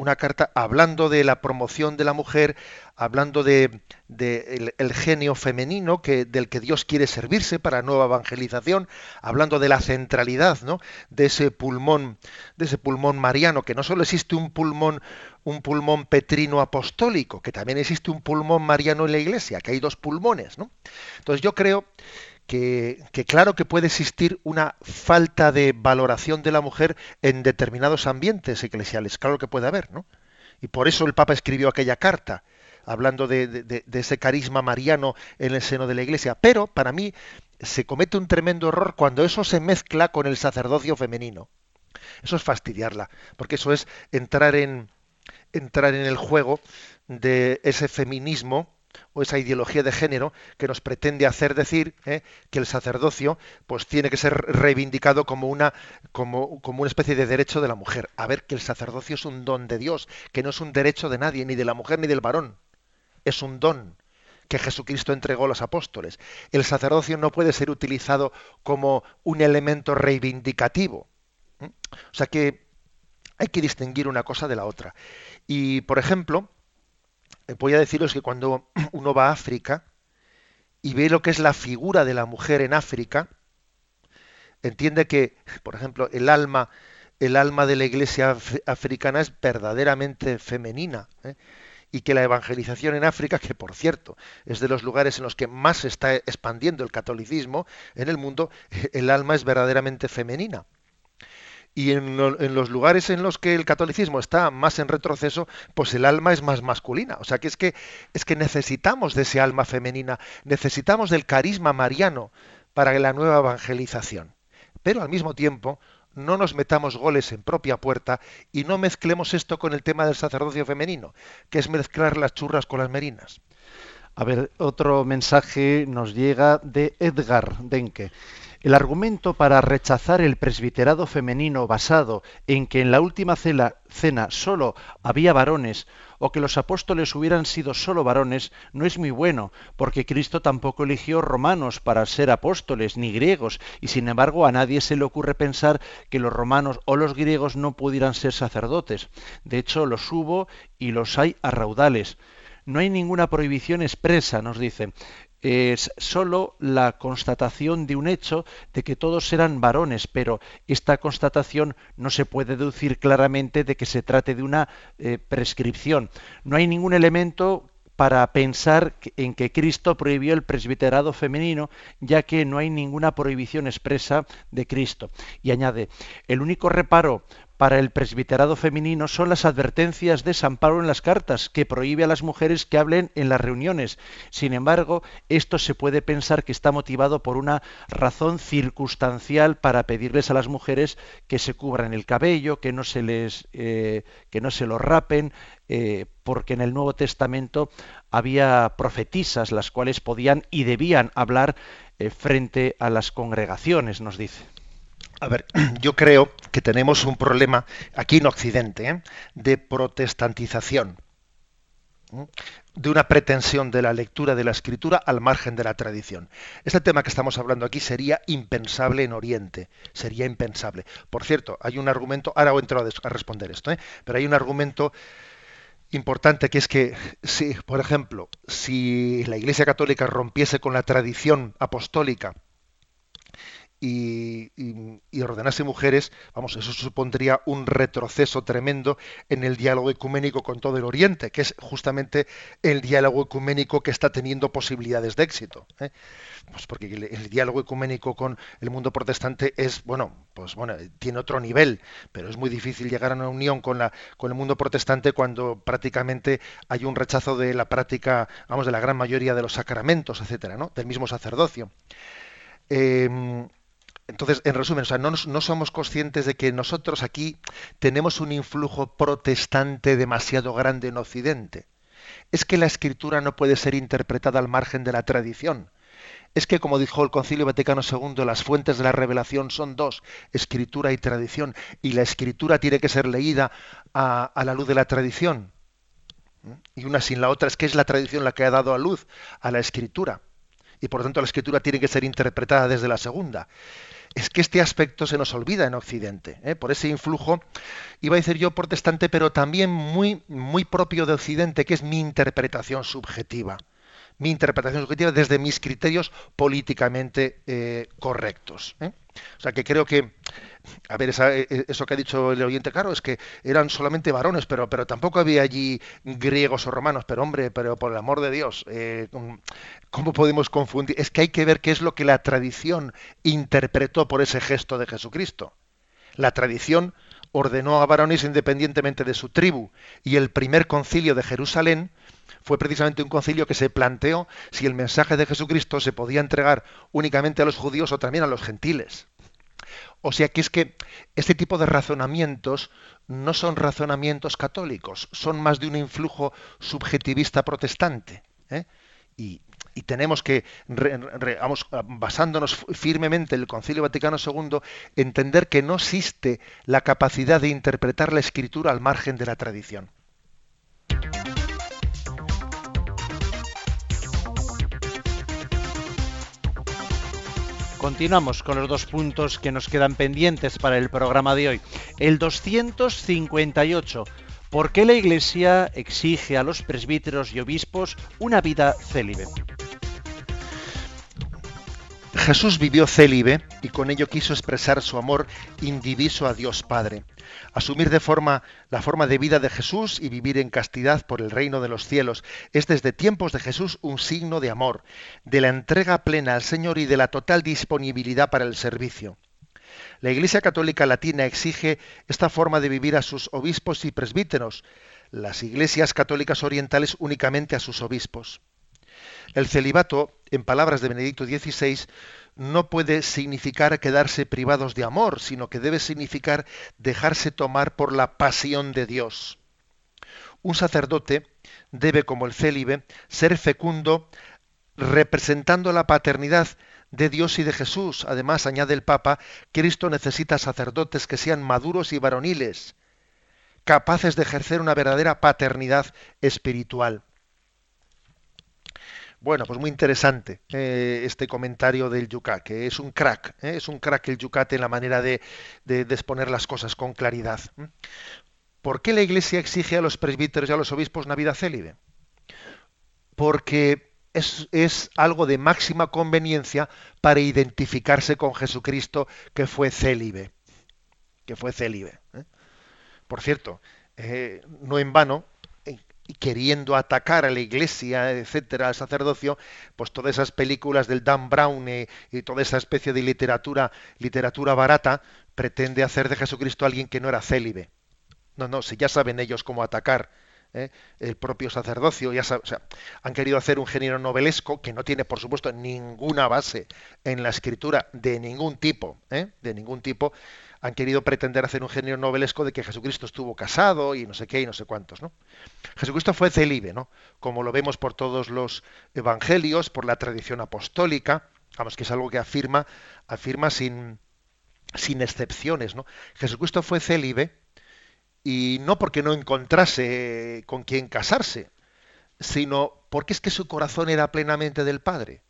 una carta hablando de la promoción de la mujer, hablando de, el, genio femenino que, del que Dios quiere servirse para nueva evangelización, hablando de la centralidad, ¿no? de ese pulmón, de ese pulmón mariano, que no solo existe un pulmón, un pulmón petrino apostólico, que también existe un pulmón mariano en la iglesia, que hay dos pulmones, ¿no? Entonces yo creo que, claro que puede existir una falta de valoración de la mujer en determinados ambientes eclesiales, claro que puede haber, ¿no? Y por eso el Papa escribió aquella carta, hablando de, ese carisma mariano en el seno de la Iglesia. Pero para mí se comete un tremendo error cuando eso se mezcla con el sacerdocio femenino. Eso es fastidiarla, porque eso es entrar en entrar en el juego de ese feminismo o esa ideología de género que nos pretende hacer decir ¿eh? que el sacerdocio pues tiene que ser reivindicado como una como, como, una especie de derecho de la mujer. A ver que el sacerdocio es un don de Dios que no es un derecho de nadie ni de la mujer ni del varón. Es un don que Jesucristo entregó a los apóstoles. El sacerdocio no puede ser utilizado como un elemento reivindicativo o sea que hay que distinguir una cosa de la otra. Y por ejemplo eh, voy a deciros que cuando uno va a África y ve lo que es la figura de la mujer en África, entiende que, por ejemplo, el alma, el alma de la iglesia africana es verdaderamente femenina. ¿eh? y que la evangelización en África, que por cierto es de los lugares en los que más se está expandiendo el catolicismo en el mundo, el alma es verdaderamente femenina y en, los lugares en los que el catolicismo está más en retroceso, pues el alma es más masculina. O sea que es que es que necesitamos de ese alma femenina, necesitamos del carisma mariano para la nueva evangelización. Pero al mismo tiempo, no nos metamos goles en propia puerta y no mezclemos esto con el tema del sacerdocio femenino, que es mezclar las churras con las merinas. A ver, otro mensaje nos llega de Edgar Denke. El argumento para rechazar el presbiterado femenino basado en que en la última cena solo había varones o que los apóstoles hubieran sido solo varones no es muy bueno, porque Cristo tampoco eligió romanos para ser apóstoles, ni griegos, y sin embargo a nadie se le ocurre pensar que los romanos o los griegos no pudieran ser sacerdotes. De hecho, los hubo y los hay a raudales. No hay ninguna prohibición expresa, nos dice es sólo la constatación de un hecho de que todos eran varones, pero esta constatación no se puede deducir claramente de que se trate de una eh, prescripción. No hay ningún elemento para pensar en que Cristo prohibió el presbiterado femenino, ya que no hay ninguna prohibición expresa de Cristo. Y añade, el único reparo para el presbiterado femenino son las advertencias de San Pablo en las cartas, que prohíbe a las mujeres que hablen en las reuniones. Sin embargo, esto se puede pensar que está motivado por una razón circunstancial para pedirles a las mujeres que se cubran el cabello, que no se les, eh, que no se lo rapen, eh, porque en el Nuevo Testamento había profetisas las cuales podían y debían hablar eh, frente a las congregaciones, nos dice. A ver, yo creo que tenemos un problema aquí en Occidente ¿eh? de protestantización, de una pretensión de la lectura de la escritura al margen de la tradición. Este tema que estamos hablando aquí sería impensable en Oriente, sería impensable. Por cierto, hay un argumento, ahora entro a responder esto, ¿eh? pero hay un argumento importante que es que si, por ejemplo, si la Iglesia Católica rompiese con la tradición apostólica, y, ordenase mujeres, vamos, eso supondría un retroceso tremendo en el diálogo ecuménico con todo el Oriente, que es justamente el diálogo ecuménico que está teniendo posibilidades de éxito. ¿eh? Pues porque el, diálogo ecuménico con el mundo protestante es, bueno, pues bueno, tiene otro nivel, pero es muy difícil llegar a una unión con, la, con el mundo protestante cuando prácticamente hay un rechazo de la práctica, vamos, de la gran mayoría de los sacramentos, etcétera, ¿no? Del mismo sacerdocio. Em, entonces, en resumen, o sea, no, no, somos conscientes de que nosotros aquí tenemos un influjo protestante demasiado grande en Occidente. Es que la escritura no puede ser interpretada al margen de la tradición. Es que, como dijo el Concilio Vaticano II, las fuentes de la revelación son dos, escritura y tradición, y la escritura tiene que ser leída a, a la luz de la tradición. Y una sin la otra es que es la tradición la que ha dado a luz a la escritura. Y por lo tanto la escritura tiene que ser interpretada desde la segunda es que este aspecto se nos olvida en Occidente, ¿eh? por ese influjo, iba a decir yo protestante, pero también muy, muy propio de Occidente, que es mi interpretación subjetiva, mi interpretación subjetiva desde mis criterios políticamente eh, correctos. ¿eh? O sea que creo que a ver, e, e, eso que ha dicho el oyente, claro, es que eran solamente varones, pero, pero tampoco había allí griegos o romanos, pero hombre, pero por el amor de Dios, eh, ¿cómo podemos confundir? Es que hay que ver qué es lo que la tradición interpretó por ese gesto de Jesucristo. La tradición ordenó a varones independientemente de su tribu, y el primer concilio de Jerusalén fue precisamente un concilio que se planteó si el mensaje de Jesucristo se podía entregar únicamente a los judíos o también a los gentiles. O sea que es que este tipo de razonamientos no son razonamientos católicos, son más de un influjo subjetivista protestante. ¿eh? Y, tenemos que, basándonos firmemente en el Concilio Vaticano II, entender que no existe la capacidad de interpretar la escritura al margen de la tradición. Continuamos con los dos puntos que nos quedan pendientes para el programa de hoy. El 258. ¿Por qué la Iglesia exige a los presbíteros y obispos una vida célibe? Jesús vivió célibe y con ello quiso expresar su amor indiviso a Dios Padre. Asumir de forma la forma de vida de Jesús y vivir en castidad por el reino de los cielos es desde tiempos de Jesús un signo de amor, de la entrega plena al Señor y de la total disponibilidad para el servicio. La Iglesia Católica Latina exige esta forma de vivir a sus obispos y presbíteros, las iglesias católicas orientales únicamente a sus obispos. El celibato, en palabras de Benedicto XVI, no puede significar quedarse privados de amor, sino que debe significar dejarse tomar por la pasión de Dios. Un sacerdote debe, como el célibe, ser fecundo representando la paternidad de Dios y de Jesús. Además, añade el Papa, Cristo necesita sacerdotes que sean maduros y varoniles, capaces de ejercer una verdadera paternidad espiritual. Bueno, pues muy interesante eh, este comentario del Yucat, que es un crack, ¿eh? es un crack el Yucat en la manera de, exponer las cosas con claridad. ¿Por qué la Iglesia exige a los presbíteros y a los obispos una vida célibe? Porque es, es, algo de máxima conveniencia para identificarse con Jesucristo que fue célibe. Que fue célibe. ¿eh? Por cierto, no en vano, queriendo atacar a la iglesia, etcétera, al sacerdocio, pues todas esas películas del Dan Brown y, toda esa especie de literatura, literatura barata, pretende hacer de Jesucristo alguien que no era célibe. No, no, si ya saben ellos cómo atacar ¿eh? el propio sacerdocio, ya han querido hacer un género novelesco que no tiene, por supuesto, ninguna base en la escritura de ningún tipo, ¿eh? de ningún tipo, han querido pretender hacer un género novelesco de que Jesucristo estuvo casado y no sé qué y no sé cuántos, ¿no? Jesucristo fue célibe, ¿no? Como lo vemos por todos los evangelios, por la tradición apostólica, vamos que es algo que afirma, afirma sin, sin excepciones, ¿no? Jesucristo fue célibe y no porque no encontrase con quién casarse, sino porque es que su corazón era plenamente del Padre,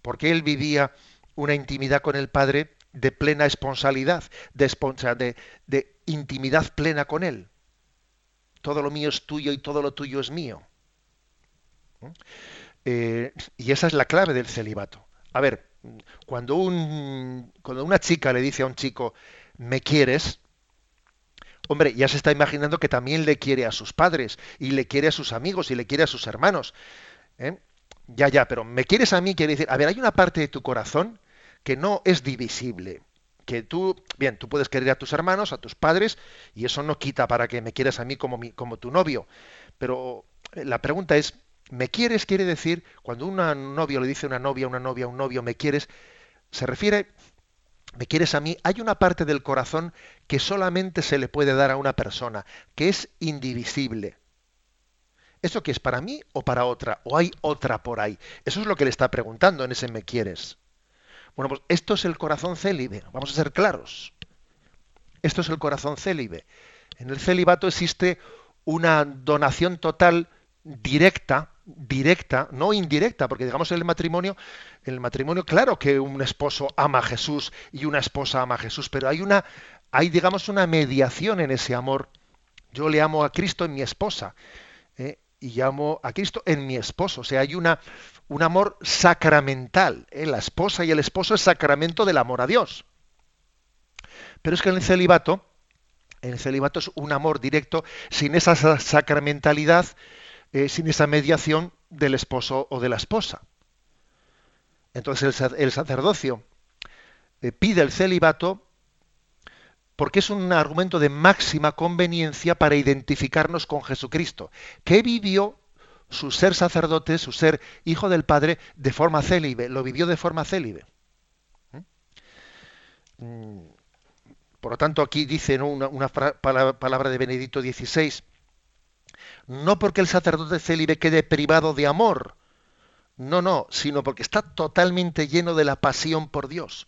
porque él vivía una intimidad con el Padre de plena esponsalidad, de, de, intimidad plena con Él. Todo lo mío es tuyo y todo lo tuyo es mío. ¿Mm? Eh, y esa es la clave del celibato. a ver, cuando, un, cuando una chica le dice a un chico, ¿me quieres? Hombre, ya se está imaginando que también le quiere a sus padres, y le quiere a sus amigos, y le quiere a sus hermanos. ¿eh? Ya, ya, pero ¿me quieres a mí? Quiere decir, a ver, hay una parte de tu corazón que no es divisible. Que tú, bien, tú puedes querer a tus hermanos, a tus padres, y eso no quita para que me quieras a mí como, mi, como tu novio. Pero la pregunta es, me quieres quiere decir, cuando un novio le dice a una novia, una novia, un novio, me quieres, se refiere, me quieres a mí, hay una parte del corazón que solamente se le puede dar a una persona, que es indivisible. ¿Eso qué es para mí o para otra? ¿O hay otra por ahí? Eso es lo que le está preguntando en ese me quieres. Bueno, pues esto es el corazón célibe, vamos a ser claros. Esto es el corazón célibe. En el celibato existe una donación total directa directa, no indirecta, porque digamos en el matrimonio, en el matrimonio, claro que un esposo ama a Jesús y una esposa ama a Jesús, pero hay una, hay digamos una mediación en ese amor. Yo le amo a Cristo en mi esposa ¿eh? y amo a Cristo en mi esposo. O sea, hay una, un amor sacramental. ¿eh? La esposa y el esposo es sacramento del amor a Dios. Pero es que en el celibato, el celibato es un amor directo, sin esa sacramentalidad, eh, sin esa mediación del esposo o de la esposa. Entonces el, sacerdocio eh, pide el celibato porque es un argumento de máxima conveniencia para identificarnos con Jesucristo, que vivió su ser sacerdote, su ser hijo del Padre, de forma célibe, lo vivió de forma célibe. ¿Mm? Mm, por lo tanto, aquí dice una, una palabra de Benedicto XVI, no porque el sacerdote célibe quede privado de amor, no, no, sino porque está totalmente lleno de la pasión por Dios.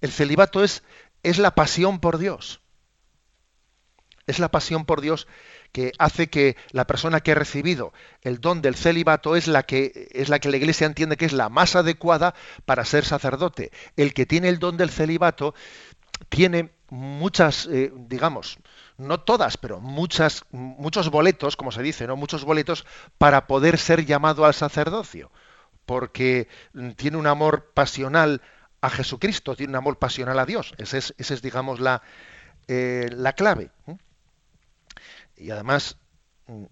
El celibato es, es la pasión por Dios. Es la pasión por Dios que hace que la persona que ha recibido el don del celibato es la que es la que la Iglesia entiende que es la más adecuada para ser sacerdote. El que tiene el don del celibato tiene muchas, eh, digamos, no todas, pero muchas, muchos boletos, como se dice, ¿no? Muchos boletos para poder ser llamado al sacerdocio, porque tiene un amor pasional a Jesucristo, tiene un amor pasional a Dios. Esa es, es digamos, la, eh, la clave. Y además,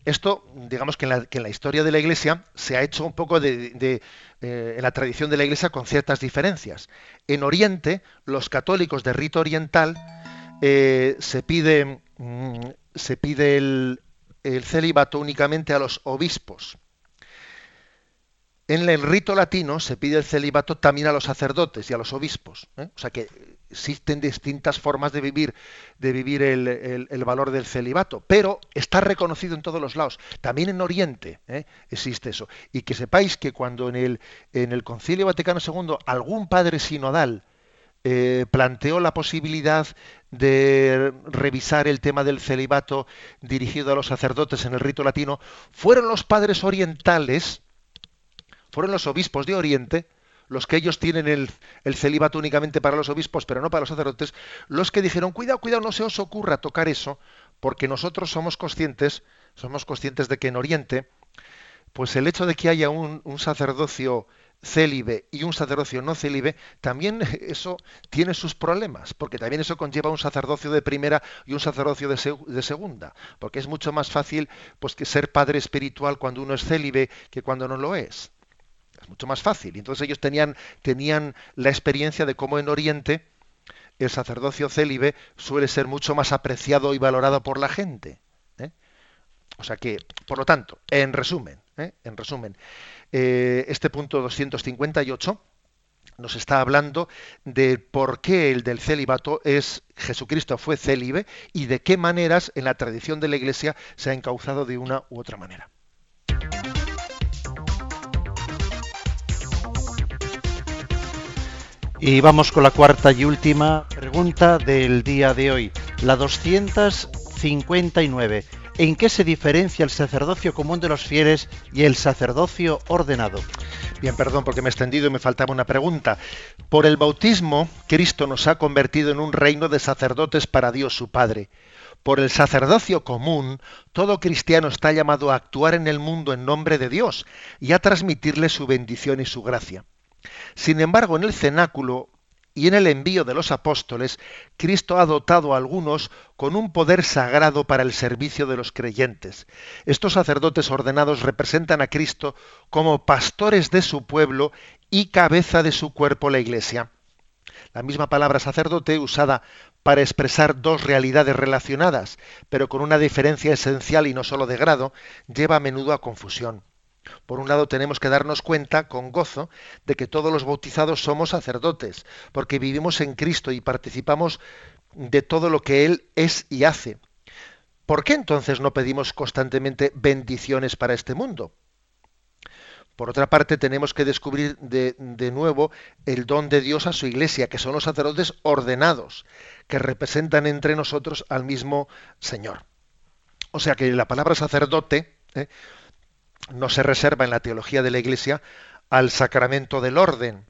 esto, digamos que en, la, historia de la Iglesia se ha hecho un poco de, eh, en la tradición de la Iglesia con ciertas diferencias. En Oriente, los católicos de rito oriental eh, se pide Mm, se pide el, celibato únicamente a los obispos. En el rito latino se pide el celibato también a los sacerdotes y a los obispos. ¿eh? O sea que existen distintas formas de vivir, de vivir el, valor del celibato, pero está reconocido en todos los lados. También en Oriente ¿eh? existe eso. Y que sepáis que cuando en el, en el Concilio Vaticano II algún padre sinodal eh, planteó la posibilidad de revisar el tema del celibato dirigido a los sacerdotes en el rito latino, fueron los padres orientales, fueron los obispos de Oriente, los que ellos tienen el, el, celibato únicamente para los obispos, pero no para los sacerdotes, los que dijeron, cuidado, cuidado, no se os ocurra tocar eso, porque nosotros somos conscientes, somos conscientes de que en Oriente, pues el hecho de que haya un, sacerdocio célibe y un sacerdocio no célibe, también eso tiene sus problemas, porque también eso conlleva un sacerdocio de primera y un sacerdocio de, segunda, porque es mucho más fácil pues que ser padre espiritual cuando uno es célibe que cuando no lo es. Mucho más fácil. Entonces ellos tenían, tenían la experiencia de cómo en Oriente el sacerdocio célibe suele ser mucho más apreciado y valorado por la gente. ¿eh? O sea que, por lo tanto, en resumen, ¿eh? en resumen, eh, este punto 258 nos está hablando de por qué el del celibato es Jesucristo fue célibe y de qué maneras en la tradición de la Iglesia se ha encauzado de una u otra manera. Y vamos con la cuarta y última pregunta del día de hoy, la 259. ¿En qué se diferencia el sacerdocio común de los fieles y el sacerdocio ordenado? Bien, perdón porque me he extendido y me faltaba una pregunta. Por el bautismo, Cristo nos ha convertido en un reino de sacerdotes para Dios su Padre. Por el sacerdocio común, todo cristiano está llamado a actuar en el mundo en nombre de Dios y a transmitirle su bendición y su gracia. Sin embargo, en el cenáculo y en el envío de los apóstoles, Cristo ha dotado a algunos con un poder sagrado para el servicio de los creyentes. Estos sacerdotes ordenados representan a Cristo como pastores de su pueblo y cabeza de su cuerpo, la Iglesia. La misma palabra sacerdote usada para expresar dos realidades relacionadas, pero con una diferencia esencial y no sólo de grado, lleva a menudo a confusión. Por un lado, tenemos que darnos cuenta con gozo de que todos los bautizados somos sacerdotes, porque vivimos en Cristo y participamos de todo lo que Él es y hace. ¿Por qué entonces no pedimos constantemente bendiciones para este mundo? Por otra parte, tenemos que descubrir de, nuevo el don de Dios a su iglesia, que son los sacerdotes ordenados, que representan entre nosotros al mismo Señor. O sea que la palabra sacerdote ¿eh? No se reserva en la teología de la iglesia al sacramento del orden.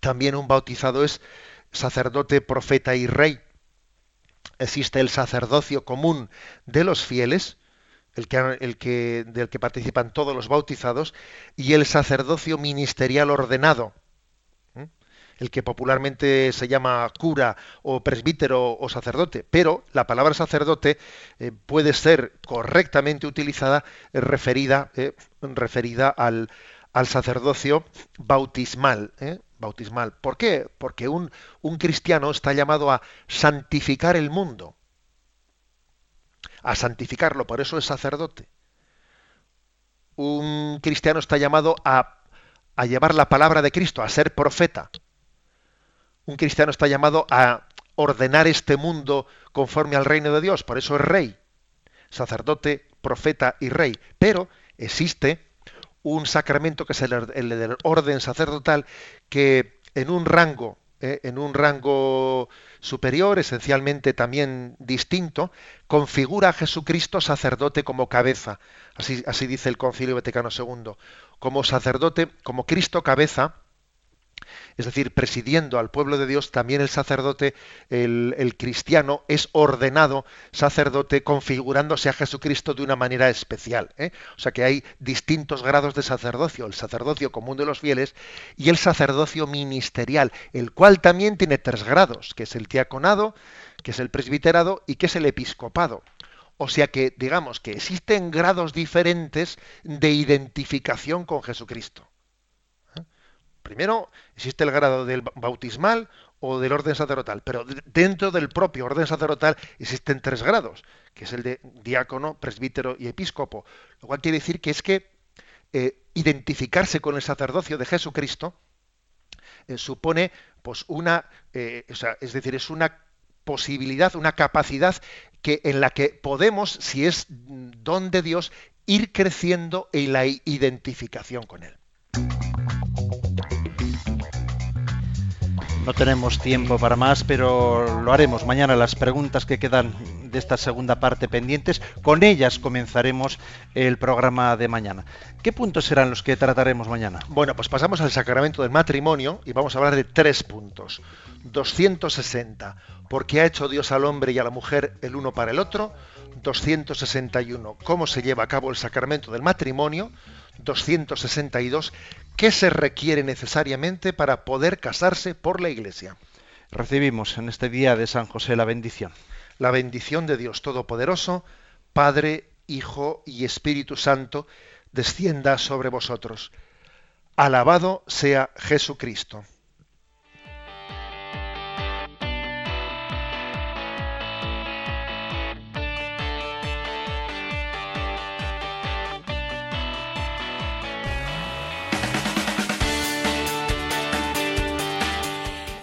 También un bautizado es sacerdote, profeta y rey. Existe el sacerdocio común de los fieles, el que, el que, del que participan todos los bautizados, y el sacerdocio ministerial ordenado, el que popularmente se llama cura o presbítero o sacerdote, pero la palabra sacerdote eh, puede ser correctamente utilizada eh, referida, eh, referida al, al, sacerdocio bautismal. Bautismal. ¿Por qué? Porque un, un cristiano está llamado a santificar el mundo a santificarlo, por eso es sacerdote. Un cristiano está llamado a, a, llevar la palabra de Cristo, a ser profeta. Un cristiano está llamado a ordenar este mundo conforme al reino de Dios, por eso es rey, sacerdote, profeta y rey. Pero existe un sacramento que es el, el del orden sacerdotal que en un rango eh, en un rango superior, esencialmente también distinto, configura a Jesucristo sacerdote como cabeza. Así, así dice el Concilio Vaticano II. Como sacerdote, como Cristo cabeza, es decir, presidiendo al pueblo de Dios, también el sacerdote, el, cristiano, es ordenado sacerdote configurándose a Jesucristo de una manera especial. ¿eh? O sea que hay distintos grados de sacerdocio, el sacerdocio común de los fieles y el sacerdocio ministerial, el cual también tiene tres grados, que es el diaconado, que es el presbiterado y que es el episcopado. O sea que, digamos, que existen grados diferentes de identificación con Jesucristo. Primero existe el grado del bautismal o del orden sacerdotal, pero dentro del propio orden sacerdotal existen tres grados, que es el de diácono, presbítero y episcopo, lo cual quiere decir que es que eh, identificarse con el sacerdocio de Jesucristo eh, supone pues una, eh, o sea, es decir, es una posibilidad, una capacidad que en la que podemos, si es don de Dios, ir creciendo en la identificación con él. No tenemos tiempo para más, pero lo haremos mañana. Las preguntas que quedan de esta segunda parte pendientes, con ellas comenzaremos el programa de mañana. ¿Qué puntos serán los que trataremos mañana? Bueno, pues pasamos al sacramento del matrimonio y vamos a hablar de tres puntos. 260, porque ha hecho Dios al hombre y a la mujer el uno para el otro. 261, cómo se lleva a cabo el sacramento del matrimonio. 262, ¿Qué se requiere necesariamente para poder casarse por la Iglesia? Recibimos en este día de San José la bendición. La bendición de Dios Todopoderoso, Padre, Hijo y Espíritu Santo, descienda sobre vosotros. Alabado sea Jesucristo.